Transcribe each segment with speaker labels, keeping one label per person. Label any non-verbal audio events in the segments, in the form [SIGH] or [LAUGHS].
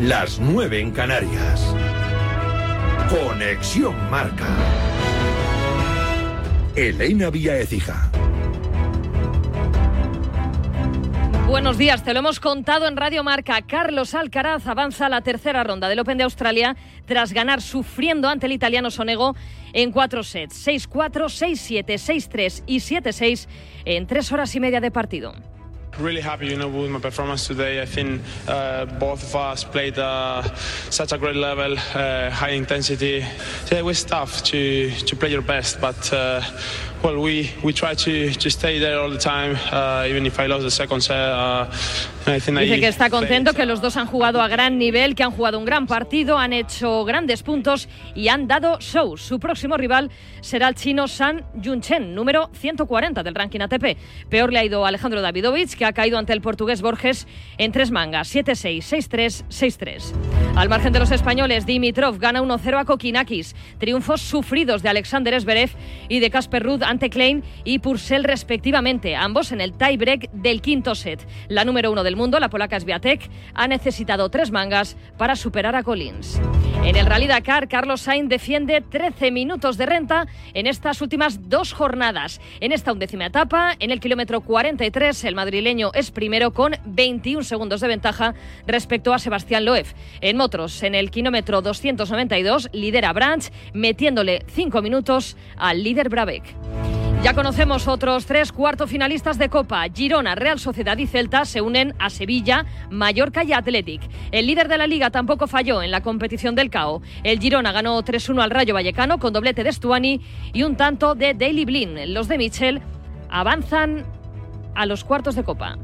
Speaker 1: las 9 en Canarias. Conexión Marca. Elena Vía Ecija.
Speaker 2: Buenos días, te lo hemos contado en Radio Marca. Carlos Alcaraz avanza a la tercera ronda del Open de Australia tras ganar sufriendo ante el italiano Sonego en cuatro sets, 6-4, 6-7, 6-3 y 7-6 en tres horas y media de partido.
Speaker 3: Really happy, you know, with my performance today. I think uh, both of us played uh, such a great level, uh, high intensity. Yeah, it was tough to to play your best, but. Well, we, we try to, to stay there all the time, uh, even if I lost the second set. Uh,
Speaker 2: Dice que está contento, que los dos han jugado a gran nivel, que han jugado un gran partido, han hecho grandes puntos y han dado shows. Su próximo rival será el chino San Yunchen, número 140 del ranking ATP. Peor le ha ido Alejandro Davidovich, que ha caído ante el portugués Borges en tres mangas, 7-6, 6-3, 6-3. Al margen de los españoles, Dimitrov gana 1-0 a Kokinakis. Triunfos sufridos de Alexander Zverev y de Casper Ruud ante Klein y Purcell respectivamente, ambos en el tiebreak del quinto set. La número uno del mundo, la polaca Sviatek, ha necesitado tres mangas para superar a Collins. En el Rally Dakar, Carlos Sainz defiende 13 minutos de renta en estas últimas dos jornadas. En esta undécima etapa, en el kilómetro 43, el madrileño es primero con 21 segundos de ventaja respecto a Sebastián Loeb. En motros, en el kilómetro 292, lidera Branch, metiéndole 5 minutos al líder Brabeck. Ya conocemos otros tres cuartos finalistas de Copa. Girona, Real Sociedad y Celta se unen a Sevilla, Mallorca y Athletic. El líder de la liga tampoco falló en la competición del CAO. El Girona ganó 3-1 al Rayo Vallecano con doblete de Stuani y un tanto de Daily Blin. Los de Michel avanzan a los cuartos de Copa.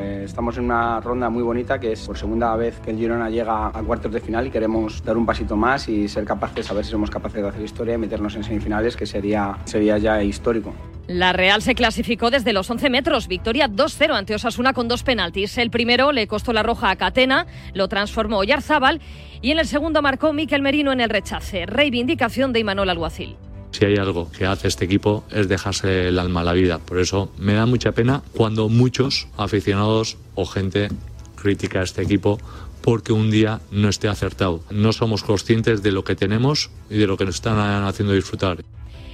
Speaker 4: Eh, estamos en una ronda muy bonita que es por segunda vez que el Girona llega a cuartos de final y queremos dar un pasito más y ser capaces, a ver si somos capaces de hacer historia y meternos en semifinales, que sería, sería ya histórico.
Speaker 2: La Real se clasificó desde los 11 metros, victoria 2-0 ante Osasuna con dos penaltis. El primero le costó la roja a Catena, lo transformó Yarzábal y en el segundo marcó Miquel Merino en el rechace. Reivindicación de Imanol Alguacil.
Speaker 5: Si hay algo que hace este equipo es dejarse el alma a la vida. Por eso me da mucha pena cuando muchos aficionados o gente critica a este equipo porque un día no esté acertado. No somos conscientes de lo que tenemos y de lo que nos están haciendo disfrutar.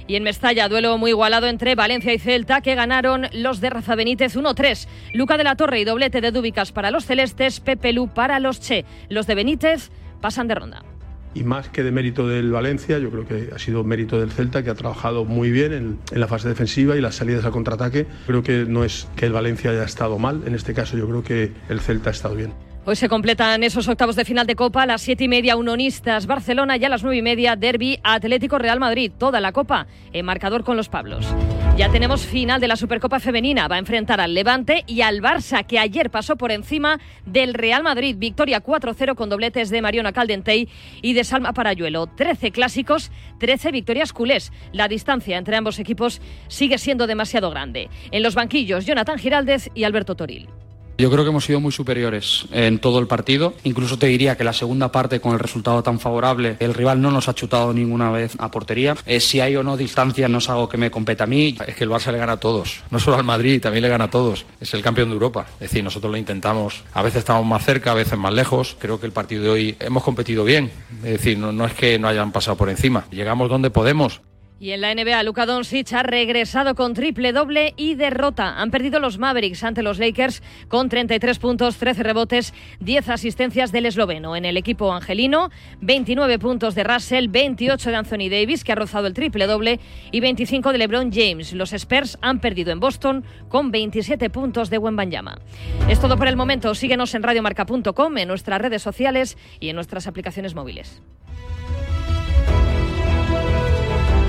Speaker 2: Y en Mestalla, duelo muy igualado entre Valencia y Celta, que ganaron los de Rafa Benítez 1-3. Luca de la Torre y doblete de Dúbicas para los celestes, Pepe Lu para los Che. Los de Benítez pasan de ronda
Speaker 6: y más que de mérito del Valencia, yo creo que ha sido mérito del Celta, que ha trabajado muy bien en, la fase defensiva y las salidas al contraataque. Creo que no es que el Valencia haya estado mal, en este caso yo creo que el Celta ha estado bien.
Speaker 2: Hoy se completan esos octavos de final de Copa, a las siete y media Unonistas Barcelona y a las nueve y media Derby Atlético Real Madrid. Toda la Copa en marcador con los Pablos. Ya tenemos final de la Supercopa Femenina. Va a enfrentar al Levante y al Barça, que ayer pasó por encima del Real Madrid. Victoria 4-0 con dobletes de Mariona Caldentey y de Salma Parayuelo. 13 clásicos, 13 victorias culés. La distancia entre ambos equipos sigue siendo demasiado grande. En los banquillos, Jonathan Giraldez y Alberto Toril.
Speaker 7: Yo creo que hemos sido muy superiores en todo el partido. Incluso te diría que la segunda parte, con el resultado tan favorable, el rival no nos ha chutado ninguna vez a portería. Eh, si hay o no distancia no es algo que me compete a mí. Es que el Barça le gana a todos. No solo al Madrid, también le gana a todos. Es el campeón de Europa. Es decir, nosotros lo intentamos. A veces estamos más cerca, a veces más lejos. Creo que el partido de hoy hemos competido bien. Es decir, no, no es que no hayan pasado por encima. Llegamos donde podemos.
Speaker 2: Y en la NBA, Luka Doncic ha regresado con triple doble y derrota. Han perdido los Mavericks ante los Lakers con 33 puntos, 13 rebotes, 10 asistencias del esloveno. En el equipo angelino, 29 puntos de Russell, 28 de Anthony Davis, que ha rozado el triple doble, y 25 de LeBron James. Los Spurs han perdido en Boston con 27 puntos de Wembanyama. Es todo por el momento. Síguenos en radiomarca.com, en nuestras redes sociales y en nuestras aplicaciones móviles.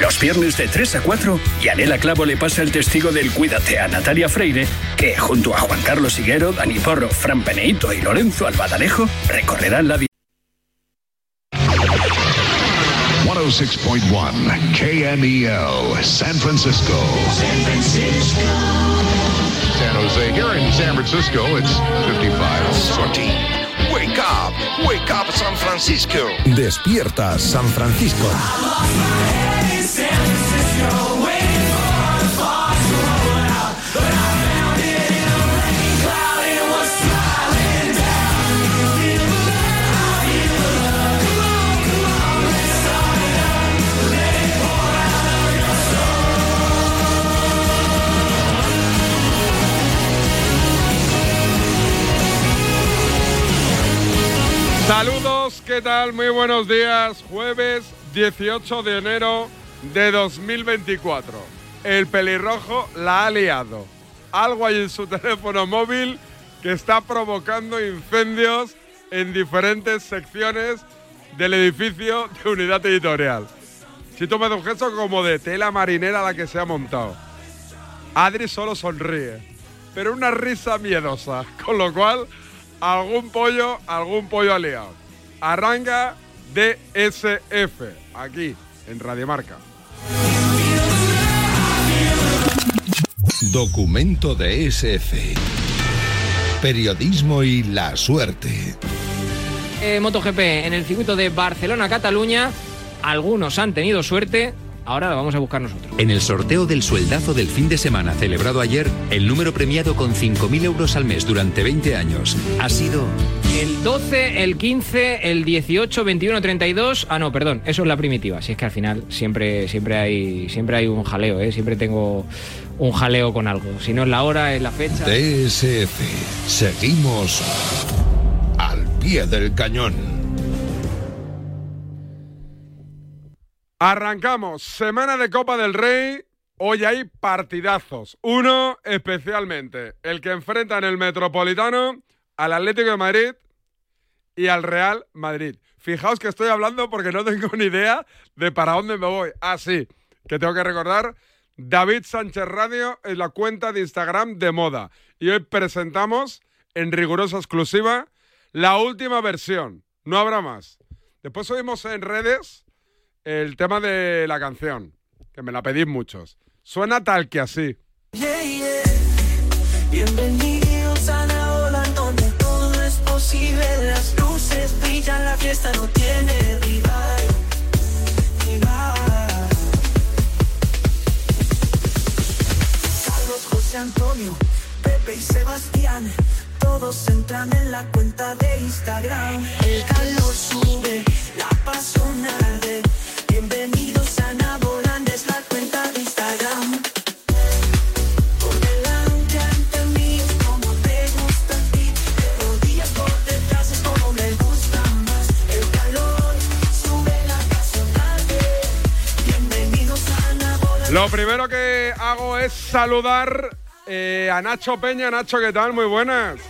Speaker 1: Los viernes de 3 a 4, Yanela Clavo le pasa el testigo del Cuídate a Natalia Freire, que junto a Juan Carlos Higuero, Dani Porro, Fran Peneito y Lorenzo Albadalejo recorrerán la
Speaker 8: 106.1 KMEL, San Francisco.
Speaker 9: San Francisco.
Speaker 8: San Jose. Here in San Francisco, it's 55.
Speaker 10: Sorty. Wake up. Wake up, San Francisco.
Speaker 11: Despierta San Francisco.
Speaker 9: San Francisco.
Speaker 12: Saludos, ¿qué tal? Muy buenos días. Jueves 18 de enero de 2024. El pelirrojo la ha liado. Algo hay en su [LAUGHS] teléfono móvil que está provocando incendios en diferentes secciones del edificio de unidad editorial. Si tú me das un gesto como de tela marinera la que se ha montado. Adri solo sonríe, pero una risa miedosa, [LAUGHS] con lo cual algún pollo, algún pollo aliado. Arranca DSF, aquí, en Radio Marca.
Speaker 11: Documento de SF. Periodismo y la suerte.
Speaker 13: Eh, MotoGP en el circuito de Barcelona-Cataluña. Algunos han tenido suerte, ahora lo vamos a buscar nosotros.
Speaker 14: En el sorteo del sueldazo del fin de semana celebrado ayer, el número premiado con 5.000 euros al mes durante 20 años ha sido...
Speaker 13: El 12, el 15, el 18, 21, 32. Ah, no, perdón, eso es la primitiva. Si es que al final siempre, siempre, hay, siempre hay un jaleo, ¿eh? siempre tengo un jaleo con algo. Si no es la hora, es la fecha.
Speaker 11: DSF. Seguimos al pie del cañón.
Speaker 12: Arrancamos, semana de Copa del Rey. Hoy hay partidazos. Uno especialmente, el que enfrenta en el Metropolitano al Atlético de Madrid y al Real Madrid. Fijaos que estoy hablando porque no tengo ni idea de para dónde me voy. Ah, sí, que tengo que recordar. David Sánchez Radio es la cuenta de Instagram de moda. Y hoy presentamos en rigurosa exclusiva la última versión. No habrá más. Después subimos en redes el tema de la canción, que me la pedís muchos. Suena tal que así.
Speaker 9: Yeah, yeah. Bienvenidos a la ola donde todo es posible. Las luces brillan, la fiesta no tiene rival. rival. Carlos, José Antonio, Pepe y Sebastián. Todos entran en la cuenta de Instagram. El calor sube, la pasión arde.
Speaker 12: Lo primero que hago es saludar eh, a Nacho Peña. Nacho, ¿qué tal? Muy buenas.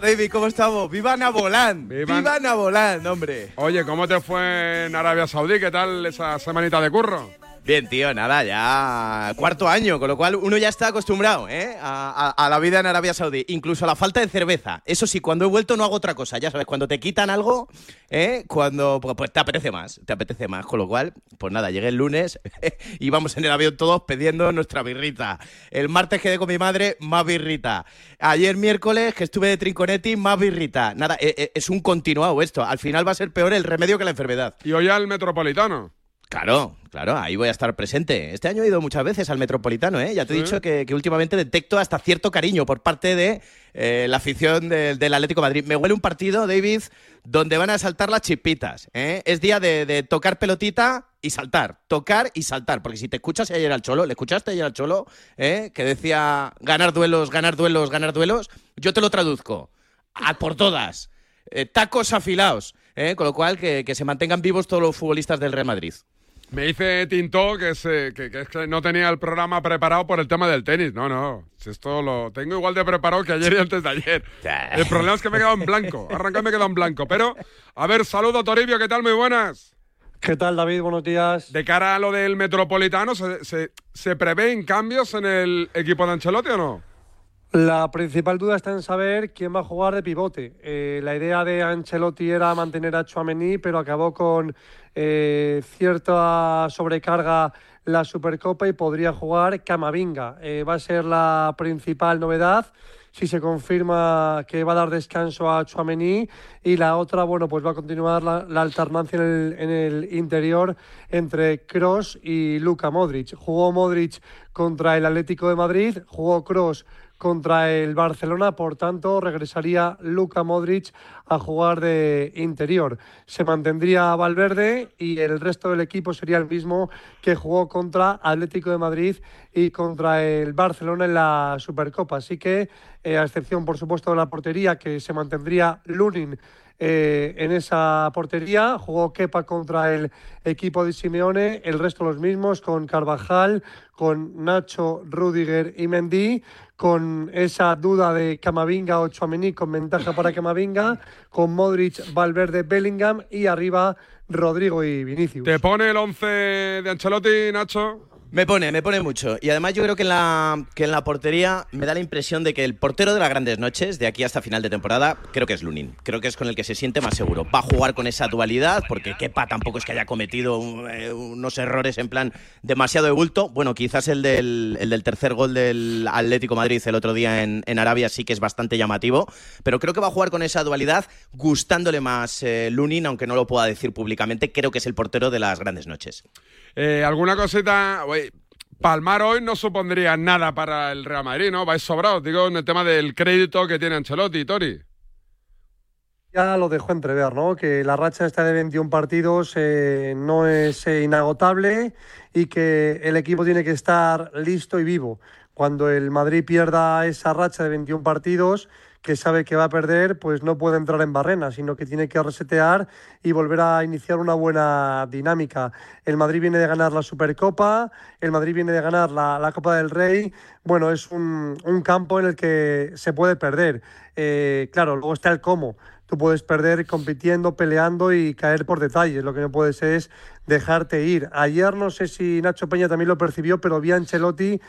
Speaker 15: David, ¿cómo estamos? ¡Viva Nabolán!
Speaker 12: Viva-
Speaker 15: ¡Viva Nabolán, hombre!
Speaker 12: Oye, ¿cómo te fue en Arabia Saudí? ¿Qué tal esa semanita de curro?
Speaker 15: Bien, tío, nada, ya cuarto año, con lo cual uno ya está acostumbrado ¿eh? a, a- a la vida en Arabia Saudí, incluso a la falta de cerveza. Eso sí, cuando he vuelto no hago otra cosa, ya sabes, cuando te quitan algo, ¿eh? cuando pues, pues te apetece más, te apetece más. Con lo cual, pues nada, llegué el lunes, [LAUGHS] íbamos en el avión todos pidiendo nuestra birrita. El martes quedé con mi madre, más birrita. Ayer miércoles que estuve de Trinconetti, más birrita. Nada, eh, eh, es un continuado esto. Al final va a ser peor el remedio que la enfermedad.
Speaker 12: Y hoy al Metropolitano.
Speaker 15: Claro, claro, ahí voy a estar presente. Este año he ido muchas veces al Metropolitano, ¿eh? Ya te he
Speaker 12: Sí.
Speaker 15: dicho que, que últimamente detecto hasta cierto cariño por parte de eh, la afición del, del Atlético de Madrid. Me huele un partido, David, donde van a saltar las chispitas, ¿eh? Es día de, de tocar pelotita y saltar, tocar y saltar. Porque si te escuchas ayer al Cholo, ¿le escuchaste ayer al Cholo? ¿eh? Que decía ganar duelos, ganar duelos, ganar duelos. Yo te lo traduzco. A por todas. Eh, tacos afilados. ¿eh? Con lo cual, que, que se mantengan vivos todos los futbolistas del Real Madrid.
Speaker 12: Me dice Tinto que, se, que, que es que no tenía el programa preparado por el tema del tenis. No, no. Si esto lo tengo igual de preparado que ayer y antes de ayer. El problema es que me he quedado en blanco. Arrancar me he quedado en blanco. Pero, a ver, saludo Toribio, ¿qué tal? Muy buenas.
Speaker 16: ¿Qué tal, David? Buenos días.
Speaker 12: De cara a lo del Metropolitano, ¿se, se, se prevén cambios en el equipo de Ancelotti o no?
Speaker 16: La principal duda está en saber quién va a jugar de pivote. Eh, la idea de Ancelotti era mantener a Chouameni, pero acabó con eh, cierta sobrecarga la Supercopa y podría jugar Camavinga. Eh, va a ser la principal novedad si se confirma que va a dar descanso a Chouameni y la otra, bueno, pues va a continuar la, alternancia en el, en el, interior entre Cross y Luka Modric. Jugó Modric contra el Atlético de Madrid, jugó Cross contra el Barcelona, por tanto regresaría Luka Modric a jugar de interior. Se mantendría Valverde y el resto del equipo sería el mismo que jugó contra Atlético de Madrid y contra el Barcelona en la Supercopa. Así que, eh, a excepción por supuesto de la portería, que se mantendría Lunin eh, en esa portería. Jugó Kepa contra el equipo de Simeone, el resto los mismos, con Carvajal, con Nacho, Rudiger y Mendy, con esa duda de Camavinga o Chouameni con ventaja para Camavinga, con Modric, Valverde, Bellingham y arriba Rodrigo y Vinicius.
Speaker 12: ¿Te pone el 11 de Ancelotti, Nacho?
Speaker 15: Me pone, me pone mucho. Y además yo creo que en, la, que en la portería me da la impresión de que el portero de las grandes noches, de aquí hasta final de temporada, creo que es Lunin. Creo que es con el que se siente más seguro. Va a jugar con esa dualidad, porque Kepa tampoco es que haya cometido eh, unos errores en plan demasiado de bulto. Bueno, quizás el del, el tercer gol del Atlético Madrid el otro día en, en, Arabia sí que es bastante llamativo. Pero creo que va a jugar con esa dualidad, gustándole más eh, Lunin, aunque no lo pueda decir públicamente. Creo que es el portero de las grandes noches.
Speaker 12: Eh, ¿Alguna cosita? Palmar hoy no supondría nada para el Real Madrid, ¿no? Vais sobrados, digo, en el tema del crédito que tiene Ancelotti, Tori.
Speaker 16: Ya lo dejó entrever, ¿no? Que la racha esta de 21 partidos eh, no es eh, inagotable y que el equipo tiene que estar listo y vivo. Cuando el Madrid pierda esa racha de 21 partidos, que sabe que va a perder, pues no puede entrar en barrena, sino que tiene que resetear y volver a iniciar una buena dinámica. El Madrid viene de ganar la Supercopa, el Madrid viene de ganar la, Copa del Rey. Bueno, es un, campo en el que se puede perder. Eh, claro, luego está el cómo. Tú puedes perder compitiendo, peleando y caer por detalles. Lo que no puedes es dejarte ir. Ayer no sé si Nacho Peña también lo percibió, pero vi a Ancelotti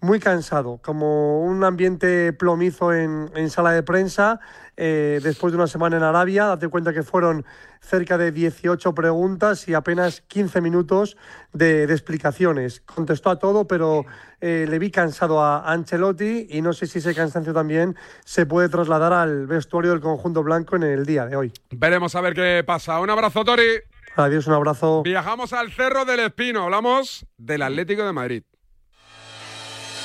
Speaker 16: muy cansado, como un ambiente plomizo en, sala de prensa. Eh, después de una semana en Arabia, date cuenta que fueron cerca de 18 preguntas y apenas 15 minutos de, explicaciones. Contestó a todo, pero eh, le vi cansado a Ancelotti y no sé si ese cansancio también se puede trasladar al vestuario del conjunto blanco en el día de hoy.
Speaker 12: Veremos a ver qué pasa. Un abrazo, Tori.
Speaker 16: Adiós, un abrazo.
Speaker 12: Viajamos al Cerro del Espino. Hablamos del Atlético de Madrid.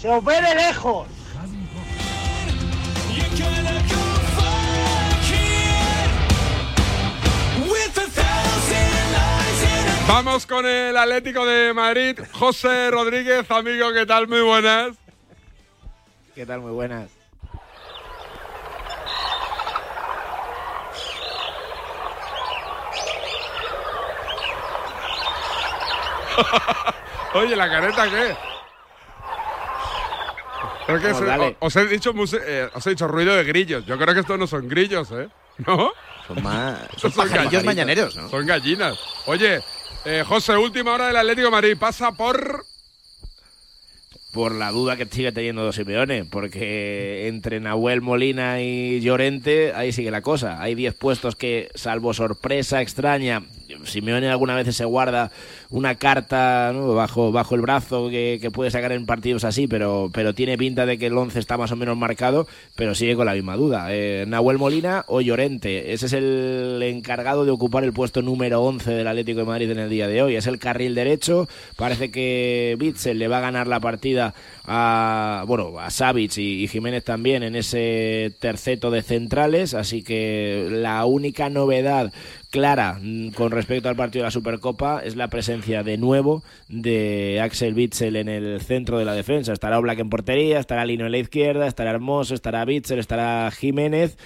Speaker 17: Se os ve de lejos.
Speaker 12: Vamos con el Atlético de Madrid. José Rodríguez, amigo, ¿qué tal? Muy buenas.
Speaker 18: ¿Qué tal? Muy buenas. [LAUGHS]
Speaker 12: Oye, ¿la careta qué? Os, he dicho, eh, os he dicho ruido de grillos. Yo creo que estos no son grillos, ¿eh? [LAUGHS] ¿No?
Speaker 15: Son más. Son, mañaneros, ¿no?
Speaker 12: Son gallinas. Oye, eh, José, última hora del Atlético Madrid. Pasa por.
Speaker 18: Por la duda que sigue teniendo Simeone, porque entre Nahuel Molina y Llorente, ahí sigue la cosa. Hay 10 puestos que, salvo sorpresa extraña, Simeone alguna vez se guarda una carta bajo, bajo el brazo que, puede sacar en partidos así, pero, pero tiene pinta de que el 11 está más o menos marcado, pero sigue con la misma duda. Eh, Nahuel Molina o Llorente, ese es el encargado de ocupar el puesto número 11 del Atlético de Madrid en el día de hoy. Es el carril derecho, parece que Bitzel le va a ganar la partida a, bueno, a Savic y, y Jiménez también en ese terceto de centrales, así que la única novedad clara mm, con respecto al partido de la Supercopa es la presencia de nuevo de Axel Witzel en el centro de la defensa. Estará Oblak en portería, estará Lino en la izquierda, estará Hermoso, estará Witzel, estará Jiménez.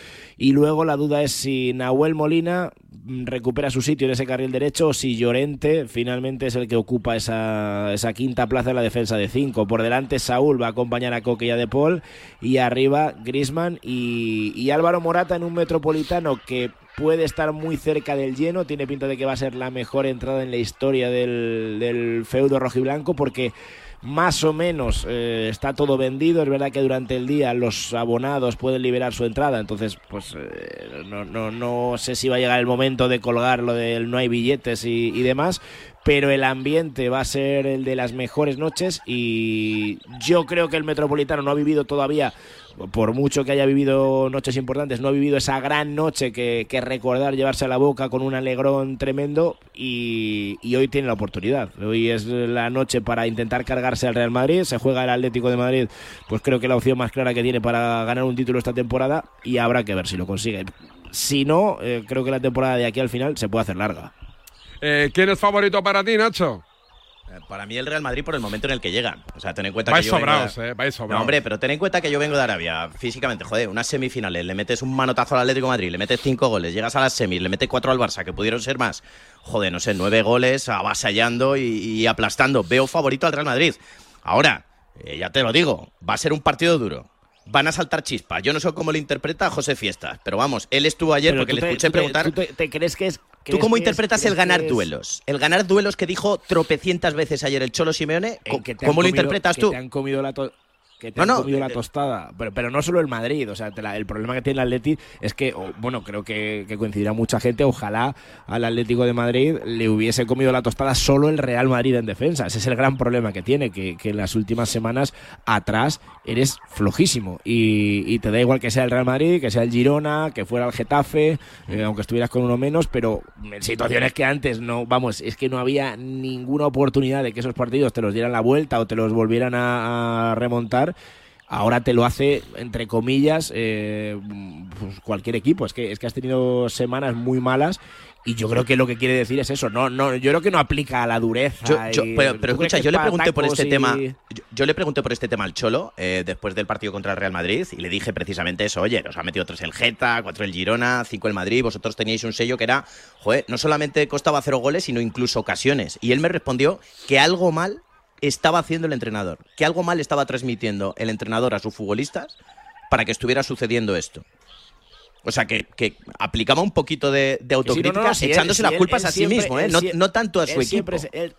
Speaker 18: Y luego la duda es si Nahuel Molina recupera su sitio en ese carril derecho o si Llorente finalmente es el que ocupa esa, esa quinta plaza en la defensa de cinco. Por delante Saúl va a acompañar a Coque y a De Paul y arriba Grisman y, y Álvaro Morata en un metropolitano que puede estar muy cerca del lleno, tiene pinta de que va a ser la mejor entrada en la historia del, del feudo rojiblanco porque más o menos eh, está todo vendido. Es verdad que durante el día los abonados pueden liberar su entrada, entonces pues eh, no, no, no sé si va a llegar el momento de colgar lo del no hay billetes y, y demás, pero el ambiente va a ser el de las mejores noches y yo creo que el Metropolitano no ha vivido todavía por mucho que haya vivido noches importantes, no ha vivido esa gran noche que, recordar llevarse a la boca con un alegrón tremendo y, y, hoy tiene la oportunidad. Hoy es la noche para intentar cargarse al Real Madrid, se juega el Atlético de Madrid, pues creo que la opción más clara que tiene para ganar un título esta temporada y habrá que ver si lo consigue. Si no, eh, creo que la temporada de aquí al final se puede hacer larga.
Speaker 12: Eh, ¿Quién es favorito para ti, Nacho?
Speaker 15: Para mí el Real Madrid por el momento en el que llega. O sea, ten en cuenta
Speaker 12: vais
Speaker 15: que yo
Speaker 12: sobrados,
Speaker 15: vengo de...
Speaker 12: eh, vais sobrados.
Speaker 15: No, hombre, pero ten en cuenta que yo vengo de Arabia. Físicamente, joder, unas semifinales, le metes un manotazo al Atlético de Madrid, le metes cinco goles, llegas a las semis, le metes cuatro al Barça, que pudieron ser más. Joder, no sé, nueve goles, avasallando y, y aplastando. Veo favorito al Real Madrid. Ahora, eh, ya te lo digo, va a ser un partido duro. Van a saltar chispas. Yo no sé cómo lo interpreta José Fiestas, pero vamos, él estuvo ayer
Speaker 18: Pero
Speaker 15: porque le escuché
Speaker 18: te-
Speaker 15: preguntar.
Speaker 18: ¿Tú te, te crees que es.?
Speaker 15: ¿Tú cómo interpretas el ganar duelos? El ganar duelos que dijo tropecientas veces ayer el Cholo Simeone.
Speaker 18: han
Speaker 15: ¿Cómo lo interpretas tú?
Speaker 18: te han comido la to- que te
Speaker 15: No,
Speaker 18: han
Speaker 15: no,
Speaker 18: comido la
Speaker 15: eh,
Speaker 18: tostada. Pero, pero no solo el Madrid. O sea, te la- el problema que tiene el Atleti es que, o- bueno, creo que, que coincidirá mucha gente. Ojalá al Atlético de Madrid le hubiese comido la tostada solo el Real Madrid en defensa. Ese es el gran problema que tiene, que, que en las últimas semanas atrás eres flojísimo. Y, y te da igual que sea el Real Madrid, que sea el Girona, que fuera el Getafe, eh, aunque estuvieras con uno menos, pero en situaciones que antes no, vamos, es que no había ninguna oportunidad de que esos partidos te los dieran la vuelta o te los volvieran a, a remontar. Ahora te lo hace, entre comillas, eh, pues cualquier equipo. Es que, es que has tenido semanas muy malas y yo creo que lo que quiere decir es eso. No, no, yo creo que no aplica a la dureza.
Speaker 15: Yo- yo-
Speaker 18: y-
Speaker 15: pero
Speaker 18: ¿tú
Speaker 15: pero
Speaker 18: crees
Speaker 15: escucha, yo le pregunté por este
Speaker 18: y-
Speaker 15: tema. Yo, yo le pregunté por este tema al Cholo eh, después del partido contra el Real Madrid y le dije precisamente eso. Oye, nos ha metido tres el Geta, cuatro el Girona, cinco el Madrid. Vosotros teníais un sello que era, joder, no solamente costaba cero goles, sino incluso ocasiones. Y él me respondió que algo mal estaba haciendo el entrenador, que algo mal estaba transmitiendo el entrenador a sus futbolistas para que estuviera sucediendo esto. O sea, que, que aplicaba un poquito de, de
Speaker 18: Que sí, no,
Speaker 15: autocrítica,
Speaker 18: no, no, sí, él-
Speaker 15: echándose
Speaker 18: sí,
Speaker 15: las
Speaker 18: él-
Speaker 15: culpas
Speaker 18: él
Speaker 15: a sí
Speaker 18: siempre-
Speaker 15: mismo, ¿eh?
Speaker 18: él
Speaker 15: no, tanto a su
Speaker 18: él
Speaker 15: equipo.
Speaker 18: siempre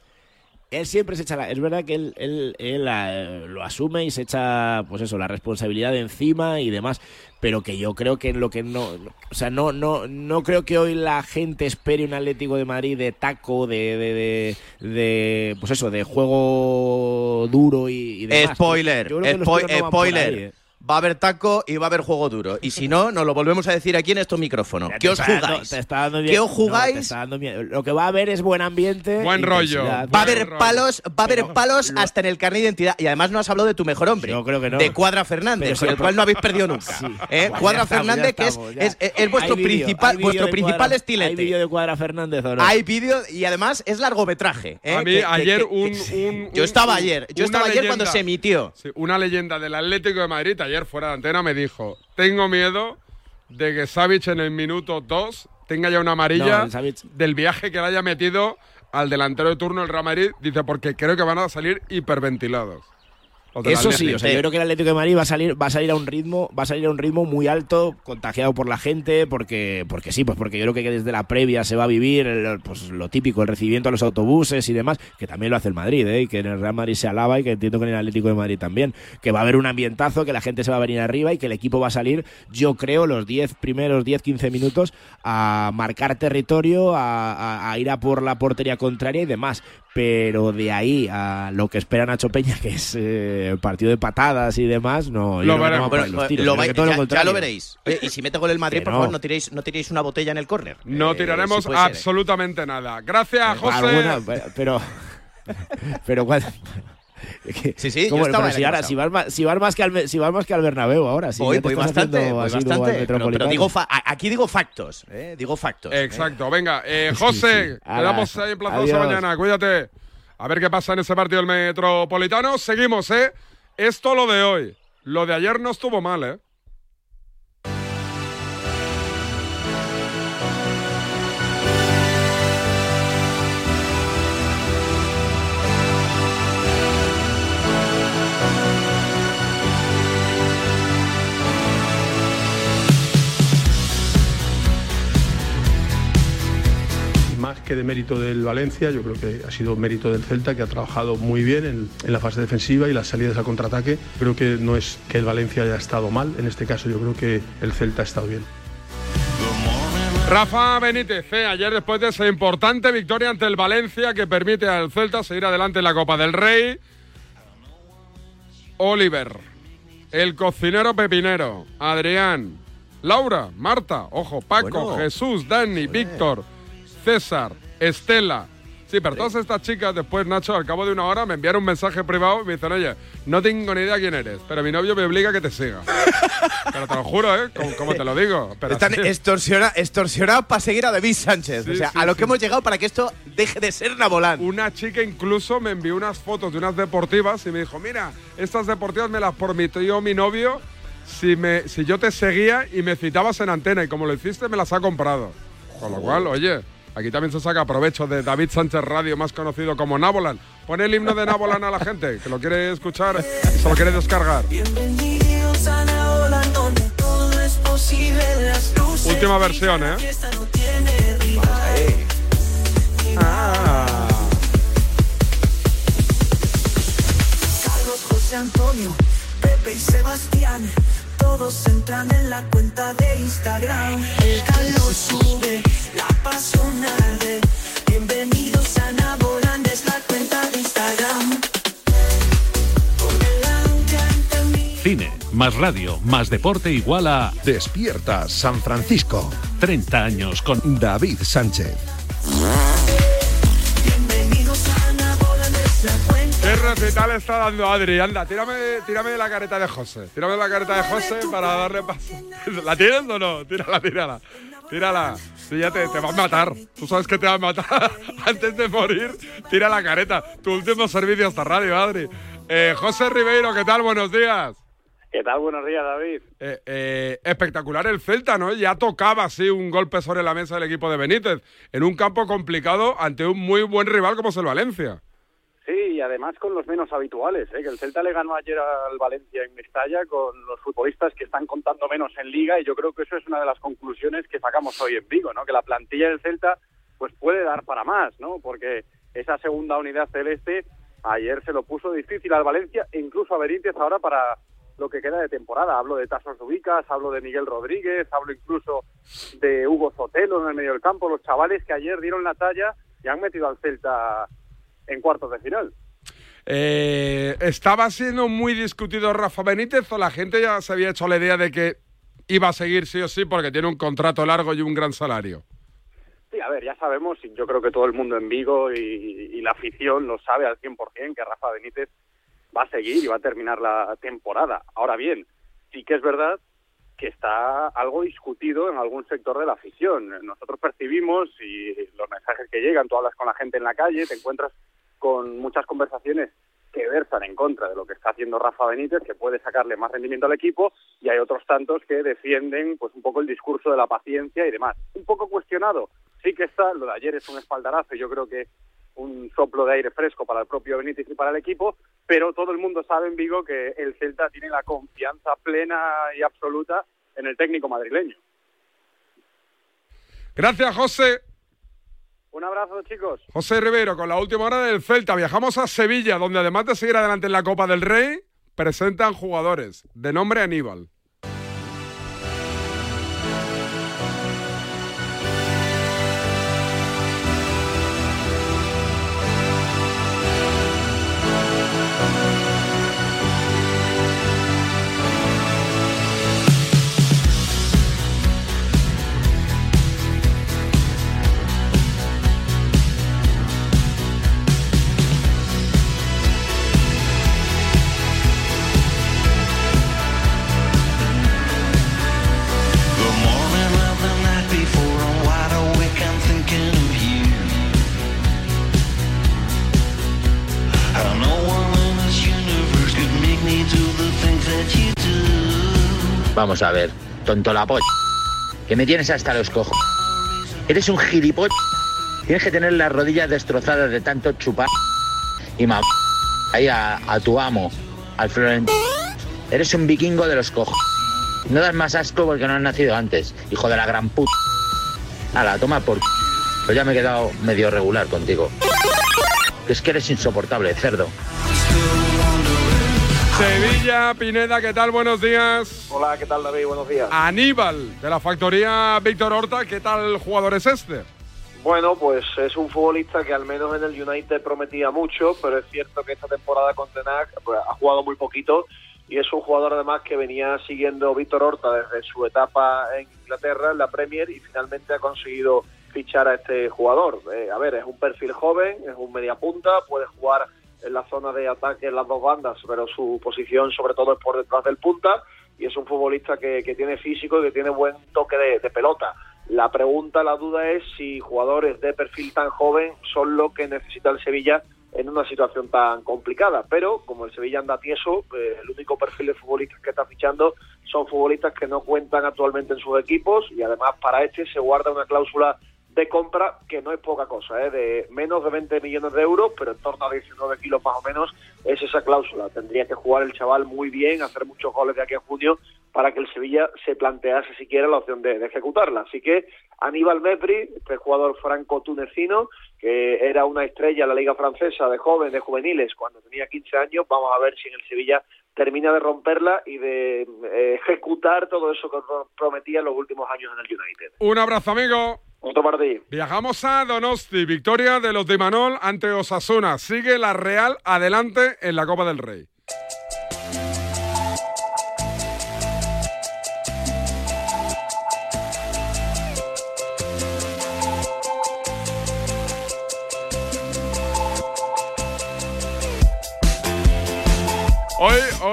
Speaker 18: él, siempre se echa la. Es verdad que él, él, él, eh, lo asume y se echa, pues eso, la responsabilidad de encima y demás. Pero que yo creo que en lo que no. O sea, no, no, no creo que hoy la gente espere un Atlético de Madrid de taco, de. de, de, de, pues eso, de juego duro y, y demás.
Speaker 15: Spoiler,
Speaker 18: Yo creo que no por
Speaker 15: spoiler.
Speaker 18: ahí, ¿eh?
Speaker 15: Va a haber taco y va a haber juego duro. Y si no, nos lo volvemos a decir aquí en estos micrófonos. ¿Qué os
Speaker 18: dando-
Speaker 15: jugáis?
Speaker 18: te está dando
Speaker 15: ¿Qué os
Speaker 18: No, te
Speaker 15: jugáis?
Speaker 18: está dando miedo. Lo que va a haber es buen ambiente.
Speaker 12: Buen rollo.
Speaker 15: Va a haber palos, va a haber palos hasta en el carnet de identidad. Y además no has hablado de tu mejor hombre.
Speaker 18: Yo creo que no.
Speaker 15: De Cuadra Fernández,
Speaker 18: Pero
Speaker 15: con el cual no habéis perdido nunca.
Speaker 18: Sí.
Speaker 15: ¿Eh? Cuadra
Speaker 18: estamos,
Speaker 15: Fernández, que es,
Speaker 18: estamos, ya.
Speaker 15: es, es- es vuestro principal,
Speaker 18: ¿Hay vídeo
Speaker 15: vuestro principal
Speaker 18: Cuadra-
Speaker 15: estilete.
Speaker 18: ¿Hay vídeo de Cuadra Fernández o no?
Speaker 15: Hay vídeo y además es largometraje. ¿eh?
Speaker 12: A mí
Speaker 15: Que-
Speaker 12: ayer
Speaker 15: que-
Speaker 12: un,
Speaker 15: que-
Speaker 12: un-
Speaker 15: Yo estaba ayer. Yo estaba ayer cuando se emitió.
Speaker 12: Una leyenda del Atlético de Madrid ayer fuera de antena me dijo, tengo miedo de que Savic en el minuto 2 tenga ya una amarilla
Speaker 18: No, el
Speaker 12: del viaje que le haya metido al delantero de turno del Real Madrid. Dice, porque creo que van a salir hiperventilados.
Speaker 18: Eso sí, o sea, yo creo que el Atlético de Madrid va a salir, va a salir a un ritmo, va a salir a un ritmo muy alto, contagiado por la gente, porque, porque sí, pues porque yo creo que desde la previa se va a vivir el- pues lo típico, el recibimiento a los autobuses y demás, que también lo hace el Madrid, ¿eh? y que en el Real Madrid se alaba y que entiendo que en el Atlético de Madrid también, que va a haber un ambientazo, que la gente se va a venir arriba y que el equipo va a salir, yo creo, los 10 primeros 10-15 minutos a marcar territorio, a, a- a ir a por la portería contraria y demás. Pero de ahí a lo que espera Nacho Peña, [LAUGHS] que es eh, partido de patadas y demás, no,
Speaker 12: Lo
Speaker 18: no
Speaker 12: veremos.
Speaker 15: eh, ya, lo veréis. Oye, y si mete gol el Madrid,
Speaker 18: Que
Speaker 15: por
Speaker 18: no.
Speaker 15: favor, no tiréis, no tiréis una botella en el córner.
Speaker 12: No
Speaker 15: Eh,
Speaker 12: tiraremos
Speaker 15: sí ser, ¿eh?
Speaker 12: absolutamente nada. Gracias, José.
Speaker 18: Alguna, pero, pero, [LAUGHS] pero ¿cuál- [LAUGHS]
Speaker 15: Sí, sí,
Speaker 18: ¿Cómo?
Speaker 15: yo estaba
Speaker 18: si, ahora, si, vas más, si, vas más que al, si vas más que al Bernabéu ahora. Si
Speaker 15: voy, bastante, voy bastante. Pero, digo fa- aquí digo factos, ¿eh? digo factos. ¿eh?
Speaker 12: Exacto, venga. Eh, [LAUGHS] José,
Speaker 18: sí.
Speaker 12: Quedamos ahí emplazados a mañana. Cuídate. A ver qué pasa en ese partido del Metropolitano. Seguimos, ¿eh? Esto lo de hoy. Lo de ayer no estuvo mal, ¿eh?
Speaker 6: Más que de mérito del Valencia, yo creo que ha sido mérito del Celta, que ha trabajado muy bien en, en la fase defensiva y las salidas al contraataque. Creo que no es que el Valencia haya estado mal, en este caso yo creo que el Celta ha estado bien.
Speaker 12: Rafa Benítez, eh, ayer después de esa importante victoria ante el Valencia que permite al Celta seguir adelante en la Copa del Rey. Oliver, el cocinero pepinero, Adrián, Laura, Marta, ojo, Paco,
Speaker 15: Bueno.
Speaker 12: Jesús, Dani, Víctor, César, Estela. Sí, pero todas estas chicas después, Nacho, al cabo de una hora me enviaron un mensaje privado y me dicen, oye, no tengo ni idea quién eres, pero mi novio me obliga a que te siga. [LAUGHS] pero te lo juro, ¿eh? Como, como te lo digo. Pero
Speaker 15: Están
Speaker 12: así-
Speaker 15: extorsiona- extorsionados para seguir a David Sánchez.
Speaker 12: Sí,
Speaker 15: o sea,
Speaker 12: sí,
Speaker 15: a lo
Speaker 12: sí.
Speaker 15: que hemos llegado para que esto deje de ser Nabolán.
Speaker 12: Una chica incluso me envió unas fotos de unas deportivas y me dijo, mira, estas deportivas me las prometió mi novio si, me, si yo te seguía y me citabas en antena y como lo hiciste me las ha comprado. Con lo cual, oye, aquí también se saca provecho de David Sánchez Radio, más conocido como Nabolan. Pon el himno de Nabolan a la gente que lo quiere escuchar y se lo quiere descargar.
Speaker 9: Bienvenidos a Naola, donde todo es posible. Las luces
Speaker 12: Última versión, ¿eh?
Speaker 9: Esta no tiene rival.
Speaker 12: Ah.
Speaker 9: Carlos, José Antonio, Pepe y Sebastián. Todos entran en la cuenta de Instagram. El calor sube, la pasión arde. Bienvenidos a Naboland, es la cuenta de Instagram. Por delante ante mí.
Speaker 19: Cine, más radio, más deporte igual a
Speaker 11: Despierta San Francisco.
Speaker 19: 30 años con
Speaker 11: David Sánchez.
Speaker 12: ¿Qué recital está dando Adri? Anda, tírame, tírame de la careta de José. Tírame de la careta de José para darle paso. [LAUGHS] ¿La tienes o no? Tírala, tírala. Tírala. Sí, ya te, te va a matar. Tú sabes que te va a matar. [LAUGHS] Antes de morir, tira la careta. Tu último servicio hasta radio, Adri. Eh, José Ribeiro, ¿qué tal? Buenos días.
Speaker 20: ¿Qué tal? Buenos días, David.
Speaker 12: Eh, eh, espectacular el Celta, ¿no? Ya tocaba así un golpe sobre la mesa del equipo de Benítez. En un campo complicado ante un muy buen rival como es el Valencia.
Speaker 20: Sí, y además con los menos habituales, ¿eh? que el Celta le ganó ayer al Valencia en Mestalla con los futbolistas que están contando menos en Liga y yo creo que eso es una de las conclusiones que sacamos hoy en Vigo, ¿no? que la plantilla del Celta pues puede dar para más, ¿no? porque esa segunda unidad celeste ayer se lo puso difícil al Valencia e incluso a Benítez ahora para lo que queda de temporada. Hablo de Tasos Ubicas, hablo de Miguel Rodríguez, hablo incluso de Hugo Sotelo en el medio del campo, los chavales que ayer dieron la talla y han metido al Celta en cuartos de final.
Speaker 12: Eh, ¿Estaba siendo muy discutido Rafa Benítez o la gente ya se había hecho la idea de que iba a seguir sí o sí porque tiene un contrato largo y un gran salario?
Speaker 20: Sí, a ver, ya sabemos, y yo creo que todo el mundo en Vigo y, y la afición lo sabe al 100% que Rafa Benítez va a seguir y va a terminar la temporada. Ahora bien, sí que es verdad que está algo discutido en algún sector de la afición. Nosotros percibimos y los mensajes que llegan, tú hablas con la gente en la calle, te encuentras con muchas conversaciones que versan en contra de lo que está haciendo Rafa Benítez, que puede sacarle más rendimiento al equipo, y hay otros tantos que defienden pues un poco el discurso de la paciencia y demás. Un poco cuestionado, sí que está, lo de ayer es un espaldarazo, yo creo que un soplo de aire fresco para el propio Benítez y para el equipo, pero todo el mundo sabe en Vigo que el Celta tiene la confianza plena y absoluta en el técnico madrileño.
Speaker 12: Gracias, José.
Speaker 20: Un abrazo, chicos.
Speaker 12: José Ribeiro, con la última hora del Celta. Viajamos a Sevilla, donde además de seguir adelante en la Copa del Rey, presentan jugadores de nombre Aníbal.
Speaker 21: Vamos a ver, tonto la polla. Que me tienes hasta los cojos. Eres un gilipollas. Tienes que tener las rodillas destrozadas de tanto chupar. Y mam ahí a, a tu amo, al Florentino. Eres un vikingo de los cojos. No das más asco porque no has nacido antes, hijo de la gran puta. la toma por... Pues ya me he quedado medio regular contigo. Es que eres insoportable, cerdo.
Speaker 12: Sevilla, Pineda, ¿qué tal? Buenos días.
Speaker 22: Hola, ¿qué tal David? Buenos días.
Speaker 12: Aníbal, de la factoría Víctor Horta, ¿qué tal jugador es este?
Speaker 22: Bueno, pues es un futbolista que al menos en el United prometía mucho, pero es cierto que esta temporada con Tenac pues, ha jugado muy poquito y es un jugador además que venía siguiendo Víctor Horta desde su etapa en Inglaterra, en la Premier, y finalmente ha conseguido fichar a este jugador. Eh, a ver, es un perfil joven, es un media punta, puede jugar en la zona de ataque en las dos bandas, pero su posición sobre todo es por detrás del punta y es un futbolista que, tiene físico y que tiene buen toque de, pelota. La pregunta, la duda es si jugadores de perfil tan joven son lo que necesita el Sevilla en una situación tan complicada. Pero como el Sevilla anda tieso, eh, el único perfil de futbolistas que está fichando son futbolistas que no cuentan actualmente en sus equipos y además para este se guarda una cláusula de compra, que no es poca cosa, ¿eh? de menos de 20 millones de euros, pero en torno a 19 kilos más o menos es esa cláusula. Tendría que jugar el chaval muy bien, hacer muchos goles de aquí a junio para que el Sevilla se plantease siquiera la opción de, ejecutarla. Así que Aníbal Mepri, este jugador franco-tunecino, que era una estrella en la Liga Francesa de jóvenes, de juveniles, cuando tenía 15 años, vamos a ver si en el Sevilla termina de romperla y de eh, ejecutar todo eso que prometía en los últimos años en el United.
Speaker 12: Un abrazo, amigo. Viajamos a Donosti, victoria de los de Manol ante Osasuna. Sigue la Real adelante en la Copa del Rey.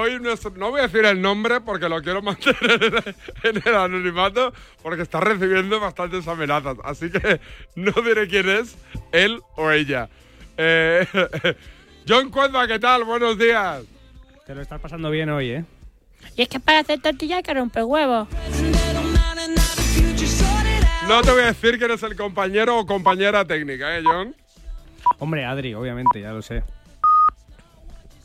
Speaker 12: Hoy, hoy no voy a decir el nombre porque lo quiero [LAUGHS] mantener en el anonimato porque está recibiendo bastantes amenazas. Así que no diré quién es, él o ella. Eh, [LAUGHS] John Cuenza, ¿qué tal? Buenos días.
Speaker 23: Te lo estás pasando bien hoy, ¿eh?
Speaker 24: Y es que para hacer tortilla hay que romper huevos.
Speaker 12: No te voy a decir quién es el compañero o compañera técnica, ¿eh, John?
Speaker 23: Hombre, Adri, obviamente, ya lo sé.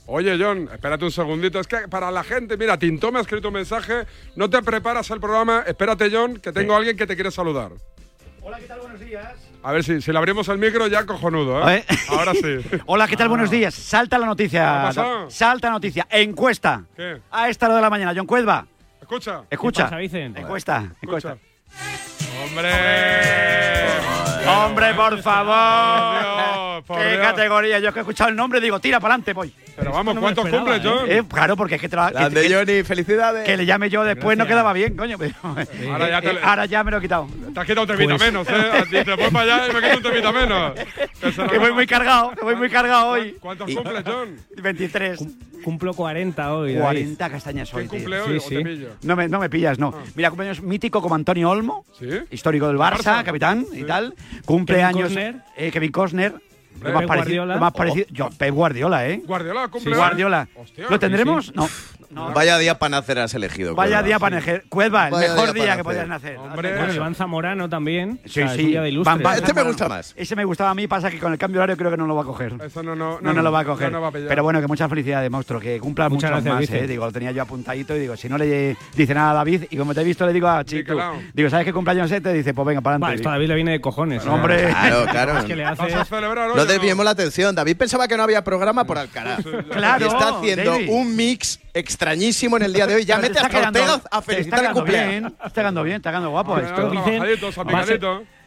Speaker 12: Oye, John, espérate un segundito. Es que para la gente, mira, Tinto me ha escrito un mensaje. No te preparas el programa. Espérate, John, que tengo a alguien que te quiere saludar.
Speaker 25: Hola, ¿qué tal? Buenos días.
Speaker 12: A ver si, si le abrimos el micro ya cojonudo, ¿eh? Ahora sí. [LAUGHS]
Speaker 25: Hola, ¿qué tal? Buenos días. Salta la noticia. Salta la noticia. Encuesta.
Speaker 12: ¿Qué?
Speaker 25: A esta hora de la mañana. John Cuelva.
Speaker 12: Escucha.
Speaker 25: Escucha.
Speaker 23: ¿Qué
Speaker 25: Encuesta. Encuesta.
Speaker 12: ¡Hombre!
Speaker 25: ¡Hombre, por favor! ¡Qué categoría! Yo que he escuchado el nombre digo, tira para adelante, voy.
Speaker 12: Pero vamos, ¿cuántos cumples, John?
Speaker 25: Eh, claro, porque es que te lo
Speaker 15: que, Johnny, felicidades.
Speaker 25: Que le llame yo después no quedaba bien, coño. Pero,
Speaker 12: ahora, ya
Speaker 25: eh, ahora, ya me lo he quitado.
Speaker 12: Te has quitado un temita pues- menos, ¿eh? Te voy para allá y me quito un temita menos.
Speaker 25: Que, voy muy cargado, que voy muy cargado hoy.
Speaker 12: ¿Cuántos cumples, John? [LAUGHS]
Speaker 25: 23.
Speaker 23: Cumplo 40 hoy.
Speaker 25: 40 castañas hoy.
Speaker 12: ¿Quién cumple hoy
Speaker 25: sí, sí. No, me, no me pillas, no. Ah. Mira, cumpleaños mítico como Antonio Olmo,
Speaker 12: ¿Sí?
Speaker 25: histórico del Barça, capitán y tal. Cumpleaños eh, Kevin Costner. Lo más, parecido, lo más parecido. Yo, Pep Guardiola, ¿eh?
Speaker 12: Guardiola, cumple.
Speaker 25: Sí, Guardiola. ¿Lo tendremos? No.
Speaker 15: Vaya día para nacer has elegido.
Speaker 25: Vaya día para nacer. Cuelva, el mejor día, que podías nacer.
Speaker 23: Bueno, Iván Zamorano también.
Speaker 25: Sí, sí.
Speaker 15: este me gusta más.
Speaker 25: Ese me gustaba a mí, pasa que con el cambio horario creo que no lo va a coger.
Speaker 12: Eso no, no,
Speaker 25: no, no, lo va a coger. Pero bueno, que muchas felicidades, monstruo, que cumpla muchas más, eh. Digo, lo tenía yo apuntadito y digo, si no le dice nada a David, y como te he visto, le digo a Chico, digo, ¿sabes qué cumpleaños es? Te dice, pues venga, para adelante.
Speaker 23: esto a David le viene de cojones. ¿eh?
Speaker 25: Hombre.
Speaker 15: Claro, [LAUGHS] claro. No desviemos la atención. David pensaba que no había programa por Alcaraz.
Speaker 25: Claro.
Speaker 15: Y está haciendo un mix extrañísimo en el día de hoy. Ya mete a Ortega a felicitar el cumpleaños.
Speaker 25: Está quedando bien, está quedando guapo esto.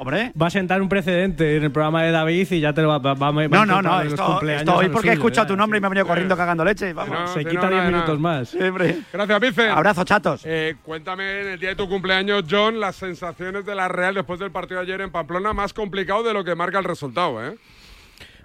Speaker 23: Hombre. Va a sentar un precedente en el programa de David y ya te lo va, va, va
Speaker 25: No, no, no. Esto, estoy porque he escuchado tu nombre y me ha venido corriendo cagando leche. Vamos.
Speaker 23: Se quita 10 minutos más.
Speaker 12: Gracias, Vicen.
Speaker 25: Abrazo, chatos.
Speaker 12: Eh, cuéntame en el día de tu cumpleaños, John, las sensaciones de la Real después del partido de ayer en Pamplona, más complicado de lo que marca el resultado, ¿eh?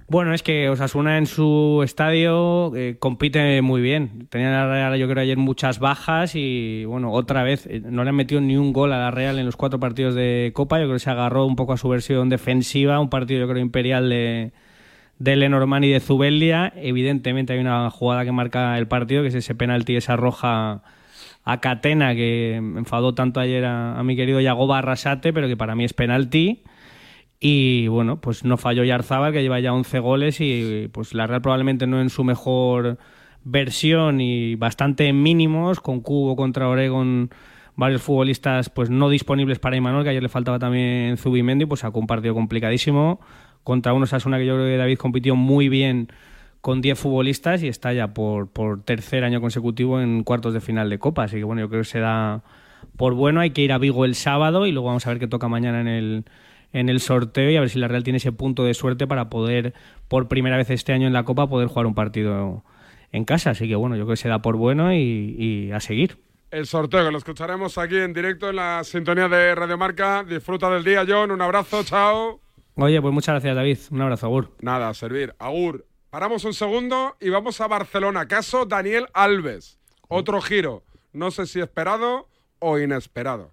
Speaker 23: Bueno, es que Osasuna en su estadio eh, compite muy bien. Tenía la Real, yo creo, ayer muchas bajas y, bueno, otra vez eh, no le han metido ni un gol a la Real en los cuatro partidos de Copa. Yo creo que se agarró un poco a su versión defensiva, un partido, yo creo, imperial de, de Lenormand y de Zubeldia. Evidentemente hay una jugada que marca el partido, que es ese penalti, esa roja a Catena, que enfadó tanto ayer a, mi querido Yagoba Arrasate, pero que para mí es penalti. Y bueno, pues no falló Yarzábal, que lleva ya 11 goles y pues la Real probablemente no en su mejor versión y bastante mínimos, con Cubo contra Oregon, varios futbolistas pues no disponibles para Imanol, que ayer le faltaba también Zubimendi, pues sacó un partido complicadísimo contra uno Sasuna que yo creo que David compitió muy bien con 10 futbolistas y está ya por, por tercer año consecutivo en cuartos de final de Copa. Así que bueno, yo creo que se da por bueno. Hay que ir a Vigo el sábado y luego vamos a ver qué toca mañana en el, en el sorteo y a ver si la Real tiene ese punto de suerte para poder, por primera vez este año en la Copa, poder jugar un partido en casa. Así que bueno, yo creo que se da por bueno y, y a seguir.
Speaker 12: El sorteo que lo escucharemos aquí en directo en la sintonía de Radio Marca. Disfruta del día, John. Un abrazo, chao.
Speaker 23: Oye, pues muchas gracias, David. Un abrazo, Agur.
Speaker 12: Nada, a servir. Agur. Paramos un segundo y vamos a Barcelona. Caso Daniel Alves. Otro giro. No sé si esperado o inesperado.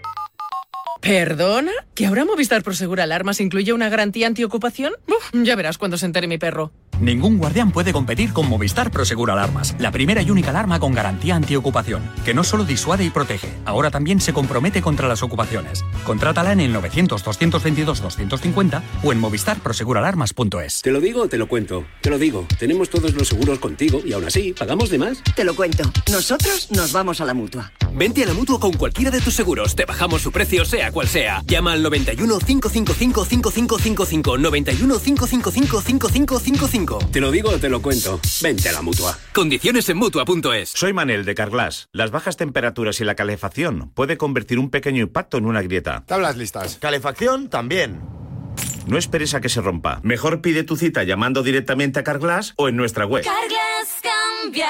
Speaker 26: ¿Perdona? ¿Que ahora Movistar Prosegur Alarmas incluye una garantía antiocupación? ya verás cuando se entere mi perro.
Speaker 27: Ningún guardián puede competir con Movistar Prosegur Alarmas, la primera y única alarma con garantía antiocupación, que no solo disuade y protege, ahora también se compromete contra las ocupaciones. Contrátala en el 900-222-250 o en movistarproseguralarmas.es.
Speaker 28: Te lo digo o te lo cuento. Te lo digo, tenemos todos los seguros contigo y aún así, ¿pagamos de más?
Speaker 29: Te lo cuento. Nosotros nos vamos a la mutua.
Speaker 28: Vente a la mutua con cualquiera de tus seguros. Te bajamos su precio, sea cual sea. Llama al 91 555 5555 91 555 5555 te lo digo o te lo cuento. Vente a la mutua. Condiciones en mutua.es.
Speaker 30: Soy Manel de Carglass. Las bajas temperaturas y la calefacción puede convertir un pequeño impacto en una grieta.
Speaker 31: Tablas listas.
Speaker 30: Calefacción también. No esperes a que se rompa. Mejor pide tu cita llamando directamente a Carglass o en nuestra web.
Speaker 32: Carglass cambia,